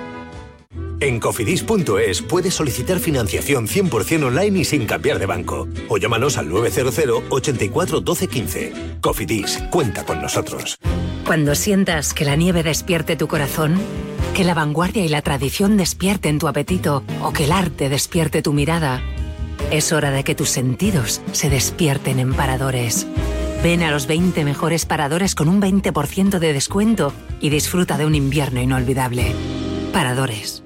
Speaker 33: En cofidis.es puedes solicitar financiación 100% online y sin cambiar de banco. O llámanos al 900 84 12 15. Cofidis, cuenta con nosotros.
Speaker 34: Cuando sientas que la nieve despierte tu corazón, que la vanguardia y la tradición despierten tu apetito o que el arte despierte tu mirada, es hora de que tus sentidos se despierten en paradores. Ven a los 20 mejores paradores con un 20% de descuento y disfruta de un invierno inolvidable. Paradores.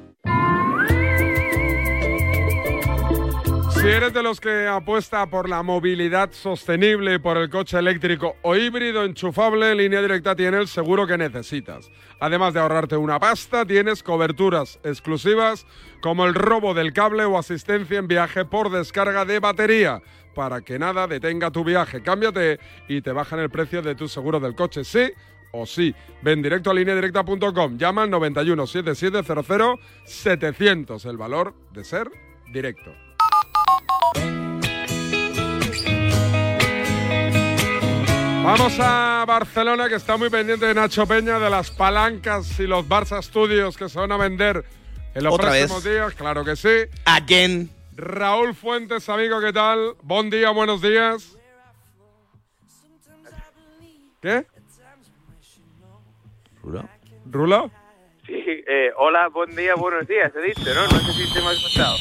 Speaker 12: Si eres de los que apuesta por la movilidad sostenible, por el coche eléctrico o híbrido enchufable, Línea Directa tiene el seguro que necesitas. Además de ahorrarte una pasta, tienes coberturas exclusivas como el robo del cable o asistencia en viaje por descarga de batería para que nada detenga tu viaje. Cámbiate y te bajan el precio de tu seguro del coche, sí o sí. Ven directo a lineadirecta.com, llama al 91 7700 700, el valor de ser directo. Vamos a Barcelona, que está muy pendiente de Nacho Peña, de las palancas y los Barça Studios que se van a vender en los próximos días. Claro que sí.
Speaker 15: Again.
Speaker 12: Raúl Fuentes, amigo, ¿qué tal? Buen día, buenos días. ¿Qué?
Speaker 15: ¿Rulo?
Speaker 12: ¿Rulo?
Speaker 35: Sí, eh, hola, buen día, buenos días, he dicho, ¿no? No sé si te me has escuchado.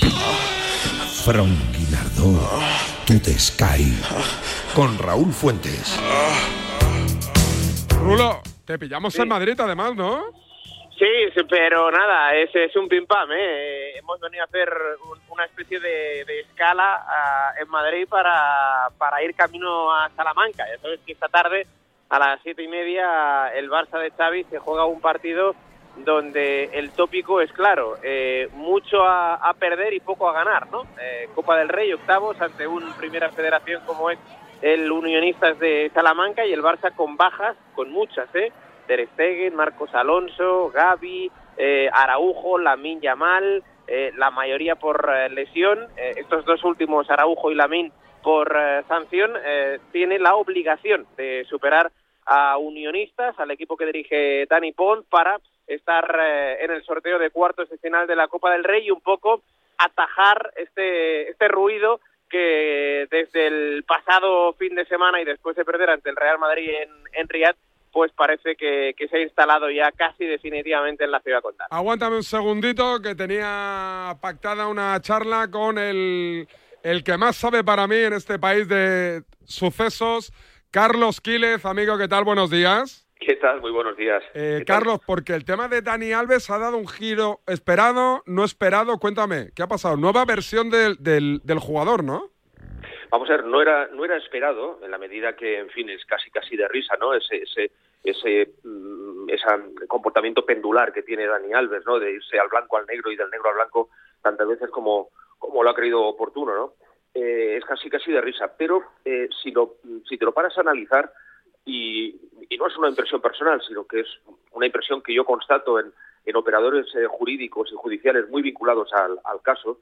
Speaker 11: Franquinardo, tú te Sky, con Raúl Fuentes.
Speaker 12: Rulo, te pillamos en Madrid además, ¿no?
Speaker 35: Sí, pero nada, es, es un pim pam, ¿eh? hemos venido a hacer una especie de, escala ah, en Madrid para, para ir camino a Salamanca. Ya sabes que esta tarde a las siete y media el Barça de Xavi se juega un partido donde el tópico es claro, eh, mucho a, perder y poco a ganar, ¿no? Eh, Copa del Rey, octavos, ante un primera federación como es el Unionistas de Salamanca y el Barça con bajas, con muchas, ¿eh? Ter Stegen, Marcos Alonso, Gaby, eh, Araujo, Lamin Yamal, eh, la mayoría por lesión. estos dos últimos, Araujo y Lamin, por sanción, tiene la obligación de superar a Unionistas, al equipo que dirige Dani Pont, para estar en el sorteo de cuartos de final de la Copa del Rey y un poco atajar este, este ruido que desde el pasado fin de semana y después de perder ante el Real Madrid en, en Riyadh, pues parece que, se ha instalado ya casi definitivamente en la ciudad condal.
Speaker 12: Aguántame un segundito, que tenía pactada una charla con el, el que más sabe para mí en este país de sucesos, Carlos Quílez. Amigo, ¿qué tal? Buenos días.
Speaker 36: ¿Qué tal? Muy buenos días.
Speaker 12: Eh, Carlos, porque el tema de Dani Alves ha dado un giro esperado, no esperado. Cuéntame, ¿qué ha pasado? Nueva versión del, del, jugador, ¿no?
Speaker 36: Vamos a ver, no era, no era esperado, en la medida que, en fin, es casi casi de risa, ¿no? Ese, ese, ese, mm, comportamiento pendular que tiene Dani Alves, ¿no? De irse al blanco al negro y del negro al blanco tantas veces como, como lo ha creído oportuno, ¿no? Eh, es casi casi de risa. Pero eh, si, lo, si te lo paras a analizar, y, no es una impresión personal, sino que es una impresión que yo constato en, operadores eh, jurídicos y judiciales muy vinculados al, caso,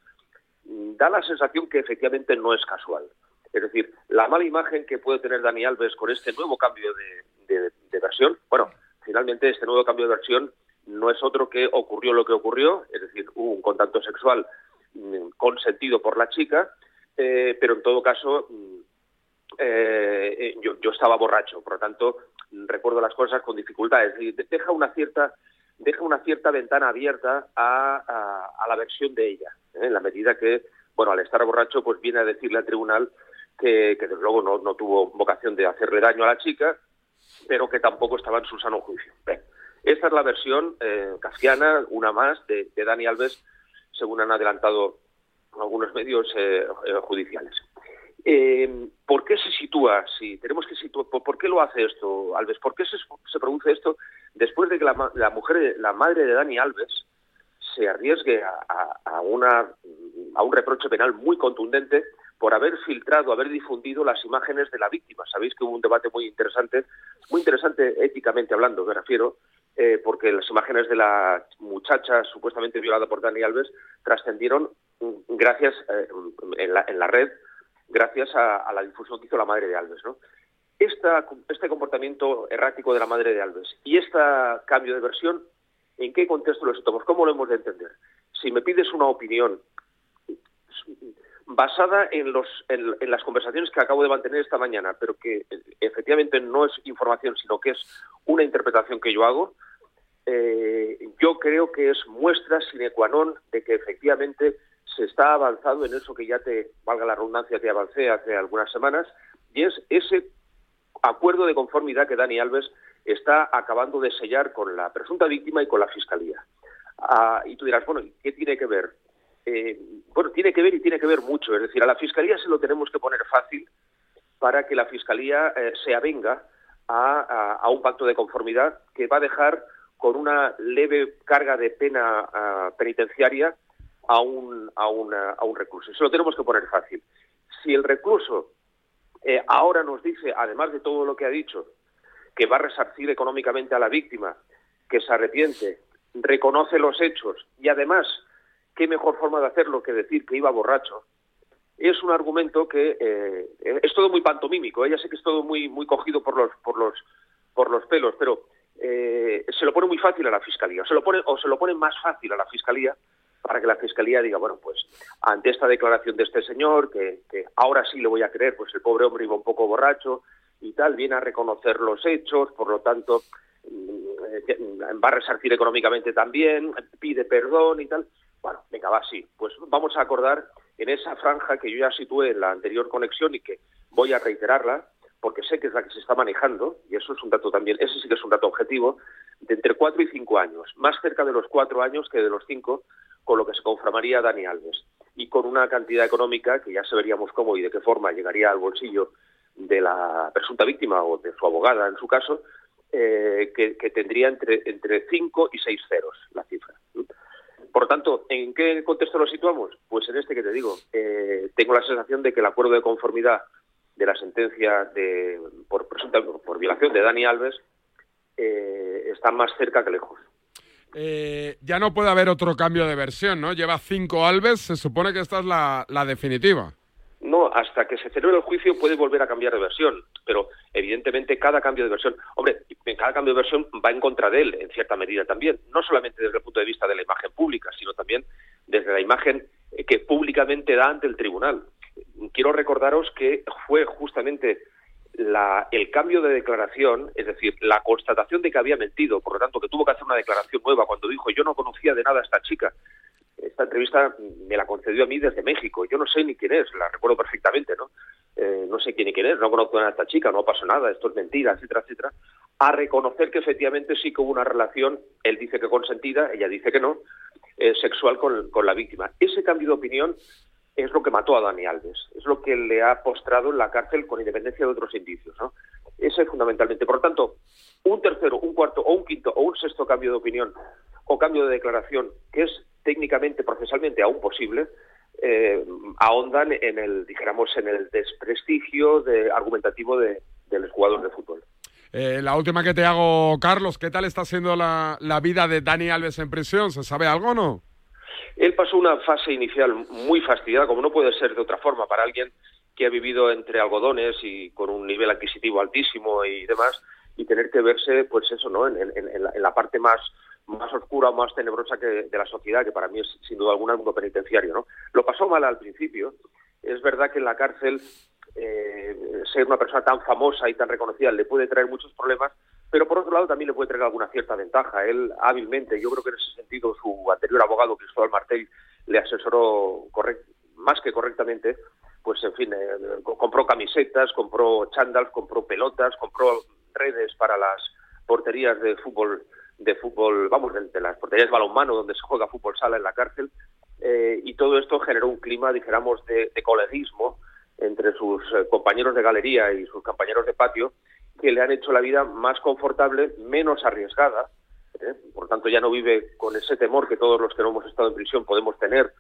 Speaker 36: mm, da la sensación que efectivamente no es casual. Es decir, la mala imagen que puede tener Dani Alves con este nuevo cambio de, versión, bueno, finalmente este nuevo cambio de versión no es otro que ocurrió lo que ocurrió, es decir, hubo un contacto sexual mm, consentido por la chica, eh, pero en todo caso mm, eh, eh, yo, yo, estaba borracho, por lo tanto recuerdo las cosas con dificultades. Deja una cierta deja una cierta ventana abierta a, la versión de ella, ¿eh? en la medida que, bueno, al estar borracho, pues viene a decirle al tribunal que, desde luego no, no, tuvo vocación de hacerle daño a la chica, pero que tampoco estaba en su sano juicio. esta es la versión eh, casquiana, una más, de, Dani Alves, según han adelantado algunos medios eh, judiciales. Eh, ¿Por qué se sitúa así? Tenemos que situar, ¿por, qué lo hace esto, Alves? ¿Por qué se, produce esto después de que la, la, mujer, la madre de Dani Alves, se arriesgue a, a, una, a un reproche penal muy contundente por haber filtrado, haber difundido las imágenes de la víctima. Sabéis que hubo un debate muy interesante, muy interesante éticamente hablando, me refiero, eh, porque las imágenes de la muchacha supuestamente violada por Dani Alves trascendieron mm, gracias eh, en, la, en la red gracias a, la difusión que hizo la madre de Alves. ¿no? este comportamiento errático de la madre de Alves y este cambio de versión, ¿en qué contexto lo estamos? ¿Cómo lo hemos de entender? Si me pides una opinión basada en, los, las conversaciones que acabo de mantener esta mañana, pero que efectivamente no es información, sino que es una interpretación que yo hago, eh, yo creo que es muestra sine qua non de que efectivamente se está avanzando en eso que ya te, valga la redundancia, te avancé hace algunas semanas, y es ese acuerdo de conformidad que Dani Alves está acabando de sellar con la presunta víctima y con la fiscalía. Ah, y tú dirás, bueno, ¿qué tiene que ver? Eh, bueno, tiene que ver y tiene que ver mucho. Es decir, a la fiscalía se lo tenemos que poner fácil para que la fiscalía eh, se avenga a, un pacto de conformidad que va a dejar con una leve carga de pena ah, penitenciaria a un, a, a un recluso. Eso lo tenemos que poner fácil. Si el recluso eh, ahora nos dice, además de todo lo que ha dicho, que va a resarcir económicamente a la víctima, que se arrepiente, reconoce los hechos y además, qué mejor forma de hacerlo que decir que iba borracho, es un argumento que eh, es todo muy pantomímico. ¿eh? Ya sé que es todo muy muy cogido por los por los por los pelos, pero se lo pone muy fácil a la fiscalía. Se lo pone o se lo pone más fácil a la fiscalía para que la Fiscalía diga, bueno, pues ante esta declaración de este señor, que, ahora sí le voy a creer, pues el pobre hombre iba un poco borracho y tal, viene a reconocer los hechos, por lo tanto mm, va a resarcir económicamente también, pide perdón y tal. Bueno, venga, va, sí. Pues vamos a acordar en esa franja que yo ya situé en la anterior conexión y que voy a reiterarla, porque sé que es la que se está manejando, y eso es un dato también, ese sí que es un dato objetivo, de entre cuatro y cinco años, más cerca de los cuatro años que de los cinco, con lo que se conformaría Dani Alves y con una cantidad económica que ya sabríamos cómo y de qué forma llegaría al bolsillo de la presunta víctima o de su abogada en su caso, eh, que, tendría entre, entre 5 y 6 ceros la cifra. Por tanto, ¿en qué contexto lo situamos? Pues en este que te digo. Eh, tengo la sensación de que el acuerdo de conformidad de la sentencia de, por, presunta, por violación de Dani Alves eh, está más cerca que lejos.
Speaker 12: Eh, ya no puede haber otro cambio de versión, ¿no? Lleva cinco Alves, se supone que esta es la, definitiva.
Speaker 36: No, hasta que se celebre el juicio puede volver a cambiar de versión, pero evidentemente cada cambio de versión, hombre, cada cambio de versión va en contra de él, en cierta medida también, no solamente desde el punto de vista de la imagen pública, sino también desde la imagen eh, que públicamente da ante el tribunal. Quiero recordaros que fue justamente el cambio de declaración, es decir, la constatación de que había mentido, por lo tanto que tuvo que hacer una declaración nueva cuando dijo yo no conocía de nada a esta chica. Esta entrevista me la concedió a mí desde México. Yo no sé ni quién es, la recuerdo perfectamente, ¿no? Eh, no sé quién ni quién es, no conozco a esta chica, no pasa nada, esto es mentira, etcétera, etcétera. A reconocer que efectivamente sí que hubo una relación, él dice que consentida, ella dice que no, eh, sexual con, con la víctima. Ese cambio de opinión es lo que mató a Dani Alves, es lo que le ha postrado en la cárcel con independencia de otros indicios. ¿no? Ese es fundamentalmente. Por lo tanto, un tercero, un cuarto o un quinto o un sexto cambio de opinión o cambio de declaración, que es técnicamente, procesalmente aún posible, eh, ahondan en el, dijéramos, en el desprestigio de, argumentativo de, del jugador de fútbol.
Speaker 12: Eh, la última que te hago, Carlos, ¿qué tal está siendo la, la vida de Dani Alves en prisión? ¿Se sabe algo o no?
Speaker 36: Él pasó una fase inicial muy fastidiada, como no puede ser de otra forma para alguien que ha vivido entre algodones y con un nivel adquisitivo altísimo y demás, y tener que verse, pues eso, ¿no? En, la, parte más más oscura o más tenebrosa que de la sociedad, que para mí es sin duda alguna el mundo penitenciario, ¿no? Lo pasó mal al principio. Es verdad que en la cárcel eh, ser una persona tan famosa y tan reconocida le puede traer muchos problemas, pero por otro lado también le puede traer alguna cierta ventaja. Él hábilmente, yo creo que en ese sentido su anterior abogado, Cristóbal Martel, le asesoró más que correctamente, pues en fin, eh, compró camisetas, compró chándals, compró pelotas, compró redes para las porterías de fútbol, de fútbol, vamos, de, las porterías de balonmano donde se juega fútbol sala en la cárcel, eh, y todo esto generó un clima, dijéramos, de, de colegismo entre sus eh, compañeros de galería y sus compañeros de patio, que le han hecho la vida más confortable, menos arriesgada. ¿eh? Por tanto, ya no vive con ese temor que todos los que no hemos estado en prisión podemos tener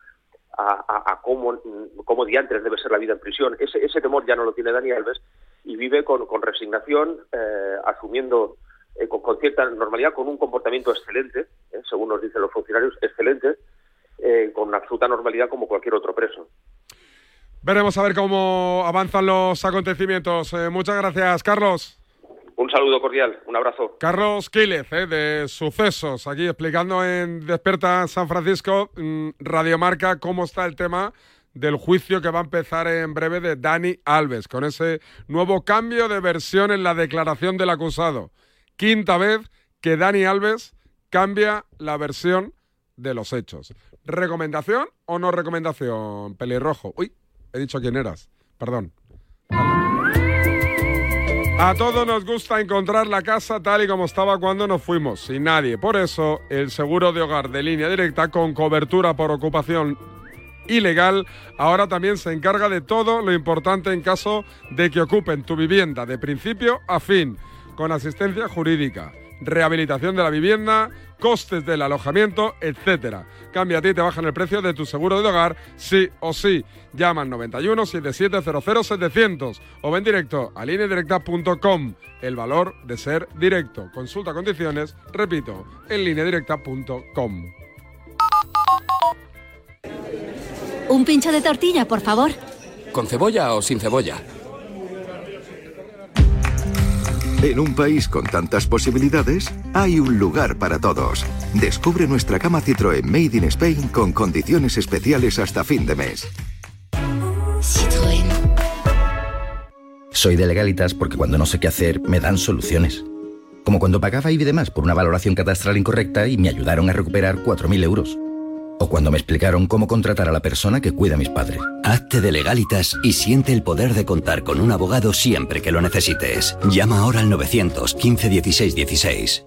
Speaker 36: a, cómo, cómo, diantres debe ser la vida en prisión. Ese, ese temor ya no lo tiene Dani Alves y vive con, resignación, eh, asumiendo eh, con, cierta normalidad, con un comportamiento excelente, según nos dicen los funcionarios, excelente, con absoluta normalidad como cualquier otro preso.
Speaker 12: Veremos a ver cómo avanzan los acontecimientos. muchas gracias, Carlos.
Speaker 36: Un saludo cordial, un abrazo.
Speaker 12: Carlos Quílez, eh, de Sucesos, aquí explicando en Desperta San Francisco, mm, Radiomarca, cómo está el tema del juicio que va a empezar en breve de Dani Alves, con ese nuevo cambio de versión en la declaración del acusado. Quinta vez que Dani Alves cambia la versión de los hechos. ¿Recomendación o no recomendación, pelirrojo? Uy, he dicho quién eras, perdón. A todos nos gusta encontrar la casa tal y como estaba cuando nos fuimos, sin nadie. Por eso, el seguro de hogar de línea directa con cobertura por ocupación ilegal ahora también se encarga de todo lo importante en caso de que ocupen tu vivienda de principio a fin, con asistencia jurídica rehabilitación de la vivienda, costes del alojamiento, etcétera. Cambia a ti y te bajan el precio de tu seguro de hogar, sí o sí. Llama al 91 7700 700 o ven directo a lineadirecta.com. El valor de ser directo. Consulta condiciones, repito, en lineadirecta.com.
Speaker 37: Un pincho de tortilla, por favor.
Speaker 38: ¿Con cebolla o sin cebolla?
Speaker 33: En un país con tantas posibilidades, hay un lugar para todos. Descubre nuestra cama Citroën Made in Spain con condiciones especiales hasta fin de mes.
Speaker 39: Citroën. Soy de legalitas porque cuando no sé qué hacer me dan soluciones. Como cuando pagaba y demás por una valoración catastral incorrecta y me ayudaron a recuperar 4.000 euros o cuando me explicaron cómo contratar a la persona que cuida a mis padres. Hazte de legalitas y siente el poder de contar con un abogado siempre que lo necesites. Llama ahora al 915 16 16.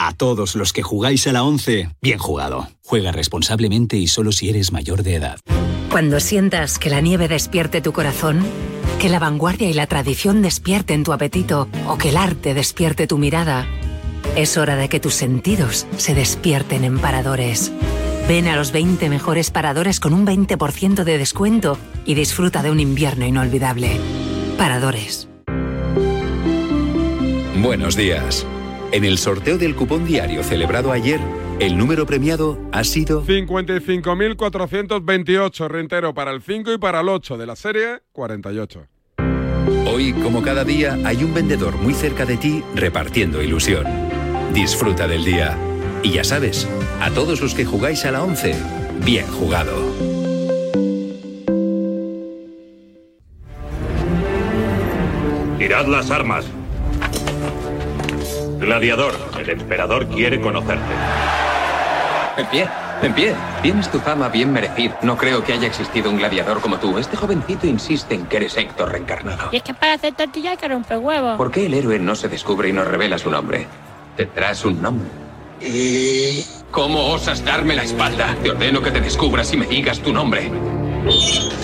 Speaker 40: A todos los que jugáis a la 11, bien jugado. Juega responsablemente y solo si eres mayor de edad.
Speaker 34: Cuando sientas que la nieve despierte tu corazón, que la vanguardia y la tradición despierten tu apetito o que el arte despierte tu mirada, es hora de que tus sentidos se despierten en paradores. Ven a los 20 mejores paradores con un 20% de descuento y disfruta de un invierno inolvidable. Paradores.
Speaker 41: Buenos días. En el sorteo del cupón diario celebrado ayer, el número premiado ha sido
Speaker 12: 55.428 rentero para el 5 y para el 8 de la serie 48.
Speaker 41: Hoy, como cada día, hay un vendedor muy cerca de ti repartiendo ilusión. Disfruta del día. Y ya sabes, a todos los que jugáis a la 11, bien jugado.
Speaker 42: Tirad las armas. Gladiador, el emperador quiere conocerte.
Speaker 43: En pie, en pie. Tienes tu fama bien merecida. No creo que haya existido un gladiador como tú. Este jovencito insiste en que eres Héctor reencarnado.
Speaker 44: Y es que para hacer tortilla hay que romper huevos.
Speaker 43: ¿Por qué el héroe no se descubre y nos revela su nombre? Tendrás un nombre. ¿Cómo osas darme la espalda? Te ordeno que te descubras y me digas tu nombre.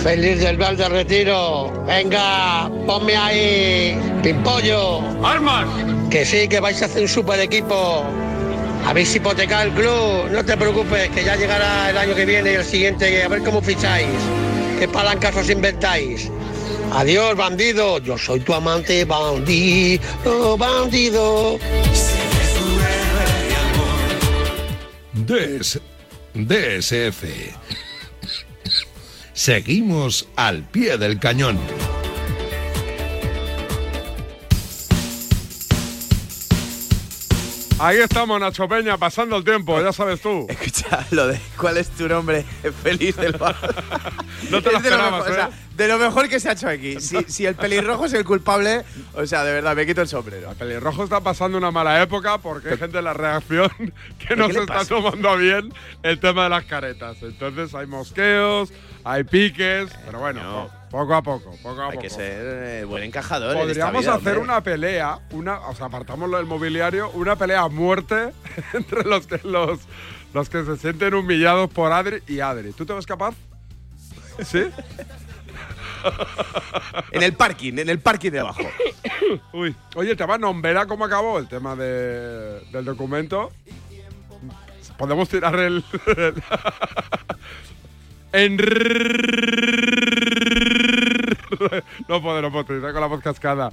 Speaker 45: Feliz del Val de Retiro. Venga, ponme ahí. Pimpollo.
Speaker 42: ¡Armas!
Speaker 45: Que sí, que vais a hacer un super equipo. Habéis hipotecado el club. No te preocupes, que ya llegará el año que viene y el siguiente. A ver cómo ficháis. ¿Qué palancas os inventáis? Adiós, bandido. Yo soy tu amante, bandido, bandido.
Speaker 11: DS, DSF. Seguimos al pie del cañón.
Speaker 12: Ahí estamos, Nacho Peña, pasando el tiempo, ya sabes tú. [LAUGHS]
Speaker 15: Escucha, lo de cuál es tu nombre [LAUGHS] feliz del bar. [LAUGHS]
Speaker 12: no te lo
Speaker 15: Es de lo mejor, o
Speaker 12: ¿eh?
Speaker 15: sea, de lo mejor que se ha hecho aquí. Si, si el pelirrojo es el culpable, o sea, de verdad, me quito el sombrero.
Speaker 12: El pelirrojo está pasando una mala época porque hay gente de la reacción que no se está tomando bien el tema de las caretas. Entonces hay mosqueos, hay piques, pero bueno, po- poco a poco, poco a
Speaker 15: Hay
Speaker 12: poco.
Speaker 15: que ser eh, buen encajador. en esta
Speaker 12: Podríamos
Speaker 15: vida,
Speaker 12: hacer
Speaker 15: hombre.
Speaker 12: una pelea, una, o sea, apartamos lo del mobiliario, una pelea a muerte [LAUGHS] entre los que, los, los que se sienten humillados por Adri y Adri. ¿Tú te ves capaz? ¿Sí?
Speaker 15: En el parking, en el parking de abajo. [COUGHS]
Speaker 12: Uy, oye, te va a verá cómo acabó el tema de- del documento. Podemos tirar el. [LAUGHS] en. [LAUGHS] No puedo, no puedo, estoy con la voz cascada.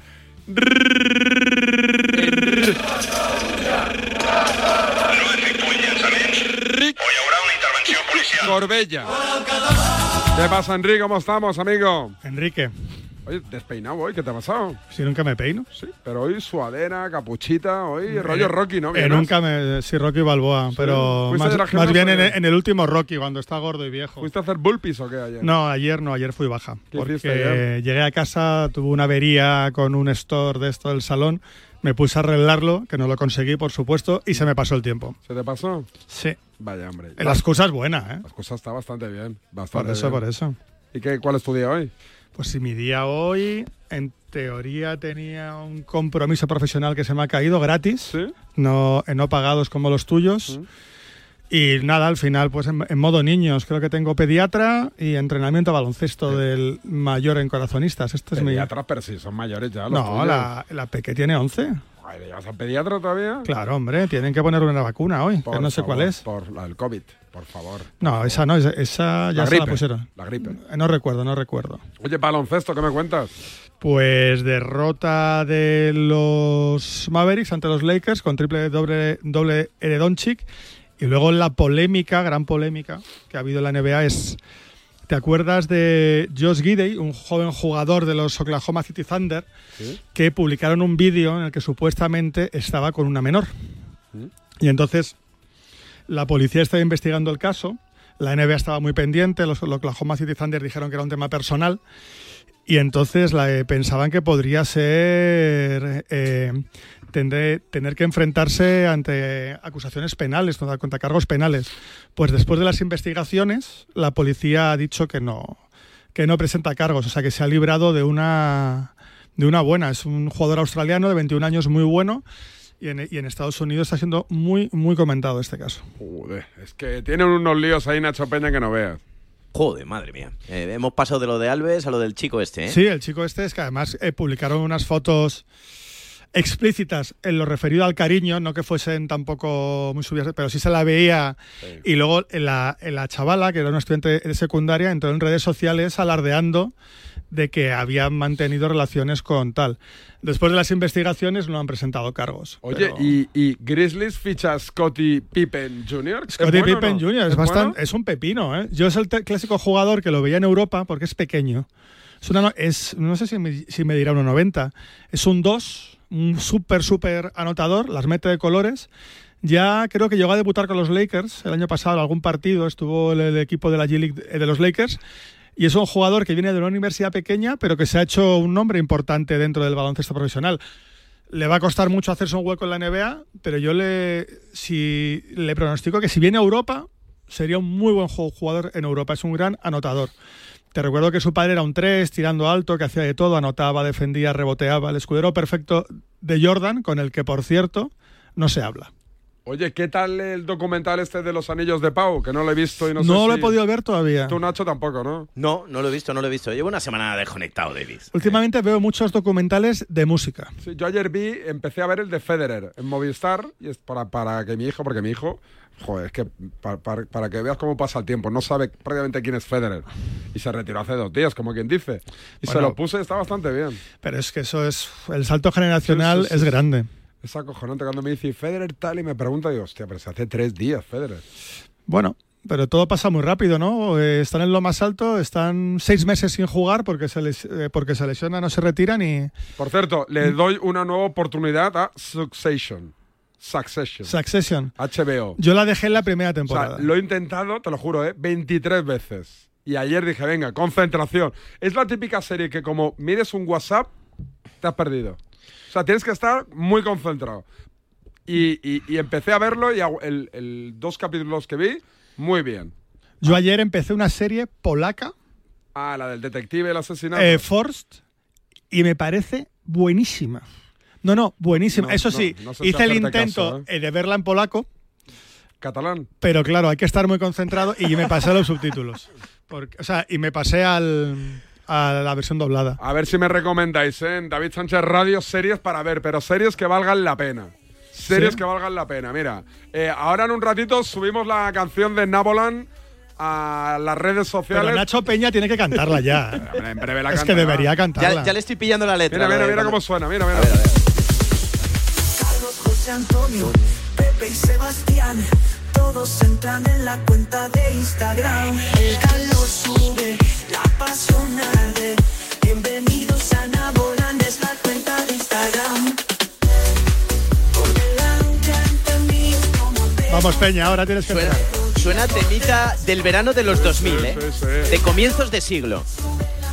Speaker 12: Corbella. ¿Qué pasa, Enrique? ¿Cómo estamos, amigo?
Speaker 46: Enrique.
Speaker 12: Oye, despeinado hoy, ¿qué te ha pasado?
Speaker 46: Si nunca me peino.
Speaker 12: Sí, pero hoy suadera, capuchita, hoy rollo Rocky, ¿no?
Speaker 46: Eh, nunca me. Sí, Rocky Balboa, pero
Speaker 12: ¿Fuiste
Speaker 46: más, más bien en, el último Rocky, cuando está gordo y viejo.
Speaker 12: ¿Fuiste a hacer bulpis o qué ayer?
Speaker 46: No, ayer no, ayer fui baja.
Speaker 12: ¿Qué
Speaker 46: Porque
Speaker 12: ayer?
Speaker 46: llegué a casa, tuve una avería con un store de esto del salón, me puse a arreglarlo, que no lo conseguí, por supuesto, y se me pasó el tiempo.
Speaker 12: ¿Se te pasó?
Speaker 46: Sí.
Speaker 12: Vaya, hombre.
Speaker 46: La excusa es buena, ¿eh?
Speaker 12: La excusa está bastante bien. Bastante
Speaker 46: Por eso,
Speaker 12: bien.
Speaker 46: por eso.
Speaker 12: ¿Y qué, cuál es tu día hoy?
Speaker 46: Pues si mi día hoy, en teoría, tenía un compromiso profesional que se me ha caído gratis, no, eh, no pagados como los tuyos. Y nada, al final, pues en, en modo niños, creo que tengo pediatra y entrenamiento a baloncesto del mayor en corazonistas. Este es mi.
Speaker 12: Pero si son mayores ya. los
Speaker 46: No,
Speaker 12: tuyos.
Speaker 46: la, la peque tiene 11.
Speaker 12: Ay, ¿le llevas al pediatra todavía?
Speaker 46: Claro, hombre, tienen que poner una vacuna hoy,
Speaker 12: Por
Speaker 46: que no sé
Speaker 12: favor,
Speaker 46: cuál es.
Speaker 12: Por la del COVID, por favor.
Speaker 46: No, esa no, esa, esa ya
Speaker 12: La
Speaker 46: se la pusieron.
Speaker 12: la gripe.
Speaker 46: No recuerdo, no recuerdo.
Speaker 12: Oye, baloncesto, ¿qué me cuentas?
Speaker 46: Pues derrota de los Mavericks ante los Lakers con triple doble, doble de Doncic. Y luego la polémica, gran polémica que ha habido en la NBA es ¿Te acuerdas de Josh Gidey, un joven jugador de los Oklahoma City Thunder, que publicaron un vídeo en el que supuestamente estaba con una menor? Y entonces la policía estaba investigando el caso, la NBA estaba muy pendiente, los Oklahoma City Thunder dijeron que era un tema personal y entonces la, eh, pensaban que podría ser eh, tener que enfrentarse ante acusaciones penales, contra cargos penales. Pues después de las investigaciones, la policía ha dicho que no, que no presenta cargos, o sea que se ha librado de una, de una buena. Es un jugador australiano de 21 años muy bueno. Y en, y en, Estados Unidos está siendo muy, muy comentado este caso.
Speaker 12: Joder, es que tienen unos líos ahí, Nacho Peña, que no veas.
Speaker 15: Joder, madre mía. Eh, hemos pasado de lo de Alves a lo del chico este, ¿eh?
Speaker 46: Sí, el chico este es que además eh, publicaron unas fotos explícitas en lo referido al cariño, no que fuesen tampoco muy subidas, pero sí se la veía. Y luego la, la chavala, que era una estudiante de secundaria, entró en redes sociales alardeando de que habían mantenido relaciones con tal. Después de las investigaciones no han presentado cargos.
Speaker 12: Oye, ¿y, ¿y, Grizzlies ficha a Scottie Pippen Jr.?
Speaker 46: Scottie Pippen Jr. es, bastante, es un pepino. ¿eh? Yo es el clásico jugador que lo veía en Europa porque es pequeño. Es una, es, no sé si me, si me dirá 1,90. Es un 2 un súper, súper anotador, las mete de colores. Ya creo que llegó a debutar con los Lakers el año pasado, algún partido estuvo el, el equipo de la G-League de los Lakers. Y es un jugador que viene de una universidad pequeña, pero que se ha hecho un nombre importante dentro del baloncesto profesional. Le va a costar mucho hacerse un hueco en la NBA, pero yo le, si, le pronostico que si viene a Europa, sería un muy buen jugador en Europa. Es un gran anotador. Te recuerdo que su padre era un 3, tirando alto, que hacía de todo, anotaba, defendía, reboteaba. El escudero perfecto de Jordan, con el que, por cierto, no se habla.
Speaker 12: Oye, ¿qué tal el documental este de los anillos de Pau? Que no lo he visto y no,
Speaker 46: no
Speaker 12: sé
Speaker 46: lo
Speaker 12: si-
Speaker 46: he podido ver todavía.
Speaker 12: Tú, Nacho, tampoco, ¿no?
Speaker 15: No, no lo he visto, no lo he visto. Llevo una semana desconectado, David.
Speaker 46: Últimamente veo muchos documentales de música.
Speaker 12: Sí, yo ayer vi, empecé a ver el de Federer en Movistar y es para, para que mi hijo, porque mi hijo, joder, es que para, para- para que veas cómo pasa el tiempo, no sabe prácticamente quién es Federer. Y se retiró hace dos días, como quien dice. Y se lo puse, está bastante bien.
Speaker 46: Pero es que eso es. El salto generacional
Speaker 12: Sí, sí, sí,
Speaker 46: es grande.
Speaker 12: Es acojonante cuando me dice "¿Y Federer tal y me pregunta, digo, hostia, pero se hace tres días, Federer.
Speaker 46: Bueno, pero todo pasa muy rápido, ¿no? Eh, están en lo más alto, están seis meses sin jugar porque se, les, eh, porque se lesiona, no se retiran y.
Speaker 12: Por cierto, le doy una nueva oportunidad a Succession. Succession.
Speaker 46: Succession.
Speaker 12: HBO.
Speaker 46: Yo la dejé en la primera
Speaker 12: O sea,
Speaker 46: temporada.
Speaker 12: lo he intentado, te lo juro, ¿eh? 23 veces. Y ayer dije, venga, concentración. Es la típica serie que como mires un WhatsApp, te has perdido. O sea, tienes que estar muy concentrado. Y, y- y empecé a verlo y el, el dos capítulos que vi, muy bien.
Speaker 46: Yo ayer empecé una serie polaca,
Speaker 12: Ah, la del detective, el asesinato.
Speaker 46: eh, Forst, y me parece buenísima. No, no, buenísima.
Speaker 12: No,
Speaker 46: Eso
Speaker 12: no,
Speaker 46: sí,
Speaker 12: no
Speaker 46: hice el intento
Speaker 12: caso, ¿eh?
Speaker 46: eh, de verla en polaco,
Speaker 12: Catalán.
Speaker 46: pero claro, hay que estar muy concentrado y me pasé a los subtítulos. Porque, o sea, y me pasé al, a la versión doblada.
Speaker 12: A ver si me recomendáis, ¿eh? En David Sánchez Radio, series para ver, pero series que valgan la pena. Series
Speaker 46: ¿Sí?
Speaker 12: que valgan la pena. Mira, eh, ahora en un ratito subimos la canción de Nabolan a las redes sociales.
Speaker 46: Pero Nacho Peña tiene que cantarla ya. [LAUGHS]
Speaker 12: Hombre, en breve la
Speaker 46: es que debería cantarla.
Speaker 15: Ya, ya le estoy pillando la letra.
Speaker 12: Mira, mira, mira cómo suena. Mira, mira.
Speaker 47: José Antonio, Pepe y Sebastián, todos entran en la cuenta de Instagram. El calor sube, la pasión arde. Bienvenidos a Nabolan, es la cuenta de Instagram. Por delante ante mí, como te
Speaker 46: Vamos, Peña, ahora tienes que
Speaker 15: Suena, suena temita del verano de los 2000, ¿eh? De comienzos de siglo.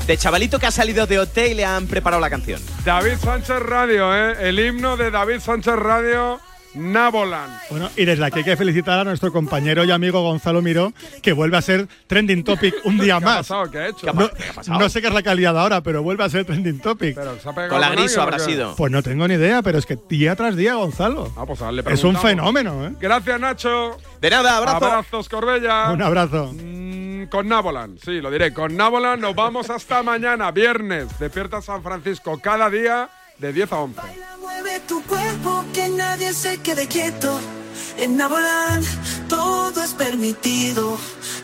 Speaker 15: De chavalito que ha salido de OT y le han preparado la canción.
Speaker 12: David Sánchez Radio, ¿eh? El himno de David Sánchez Radio, Nabolan.
Speaker 46: Bueno, y desde aquí hay que felicitar a nuestro compañero y amigo Gonzalo Miró, que vuelve a ser trending topic un día [LAUGHS]
Speaker 12: ¿Qué ha
Speaker 46: más.
Speaker 12: pasado? ¿Qué ha hecho?
Speaker 46: No, no sé qué es la calidad ahora, pero vuelve a ser trending topic.
Speaker 12: Pero se ha pegado
Speaker 15: Con la griso habrá sido.
Speaker 46: Pues no tengo ni idea, pero es que día tras día, Gonzalo.
Speaker 12: Ah, pues ahora le
Speaker 46: es un fenómeno, ¿eh?
Speaker 12: Gracias, Nacho.
Speaker 15: De nada, abrazo.
Speaker 12: Abrazos, Corbella.
Speaker 46: Un abrazo.
Speaker 12: Mm, con Nabolan, sí, lo diré. Con Nabolan nos vamos hasta mañana, viernes. Despierta San Francisco cada día de 10 a 11.
Speaker 47: Mueve tu cuerpo, que nadie se quede quieto. En Naboland todo es permitido.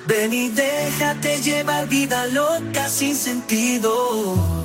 Speaker 47: Ven y déjate llevar vida loca sin sentido.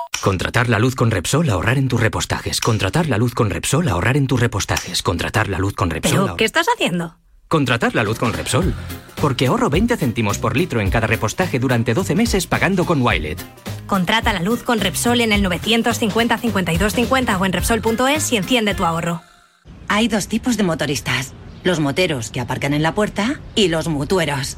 Speaker 48: Contratar la luz con Repsol, ahorrar en tus repostajes. Contratar la luz con Repsol, ahorrar en tus repostajes. Contratar la luz con Repsol.
Speaker 49: ¿Pero qué estás haciendo?
Speaker 48: Contratar la luz con Repsol. Porque ahorro 20 céntimos por litro en cada repostaje durante 12 meses pagando con Wilet.
Speaker 49: Contrata la luz con Repsol en el 950 52 50 o en Repsol.es y enciende tu ahorro.
Speaker 34: Hay dos tipos de motoristas. Los moteros que aparcan en la puerta y los mutueros,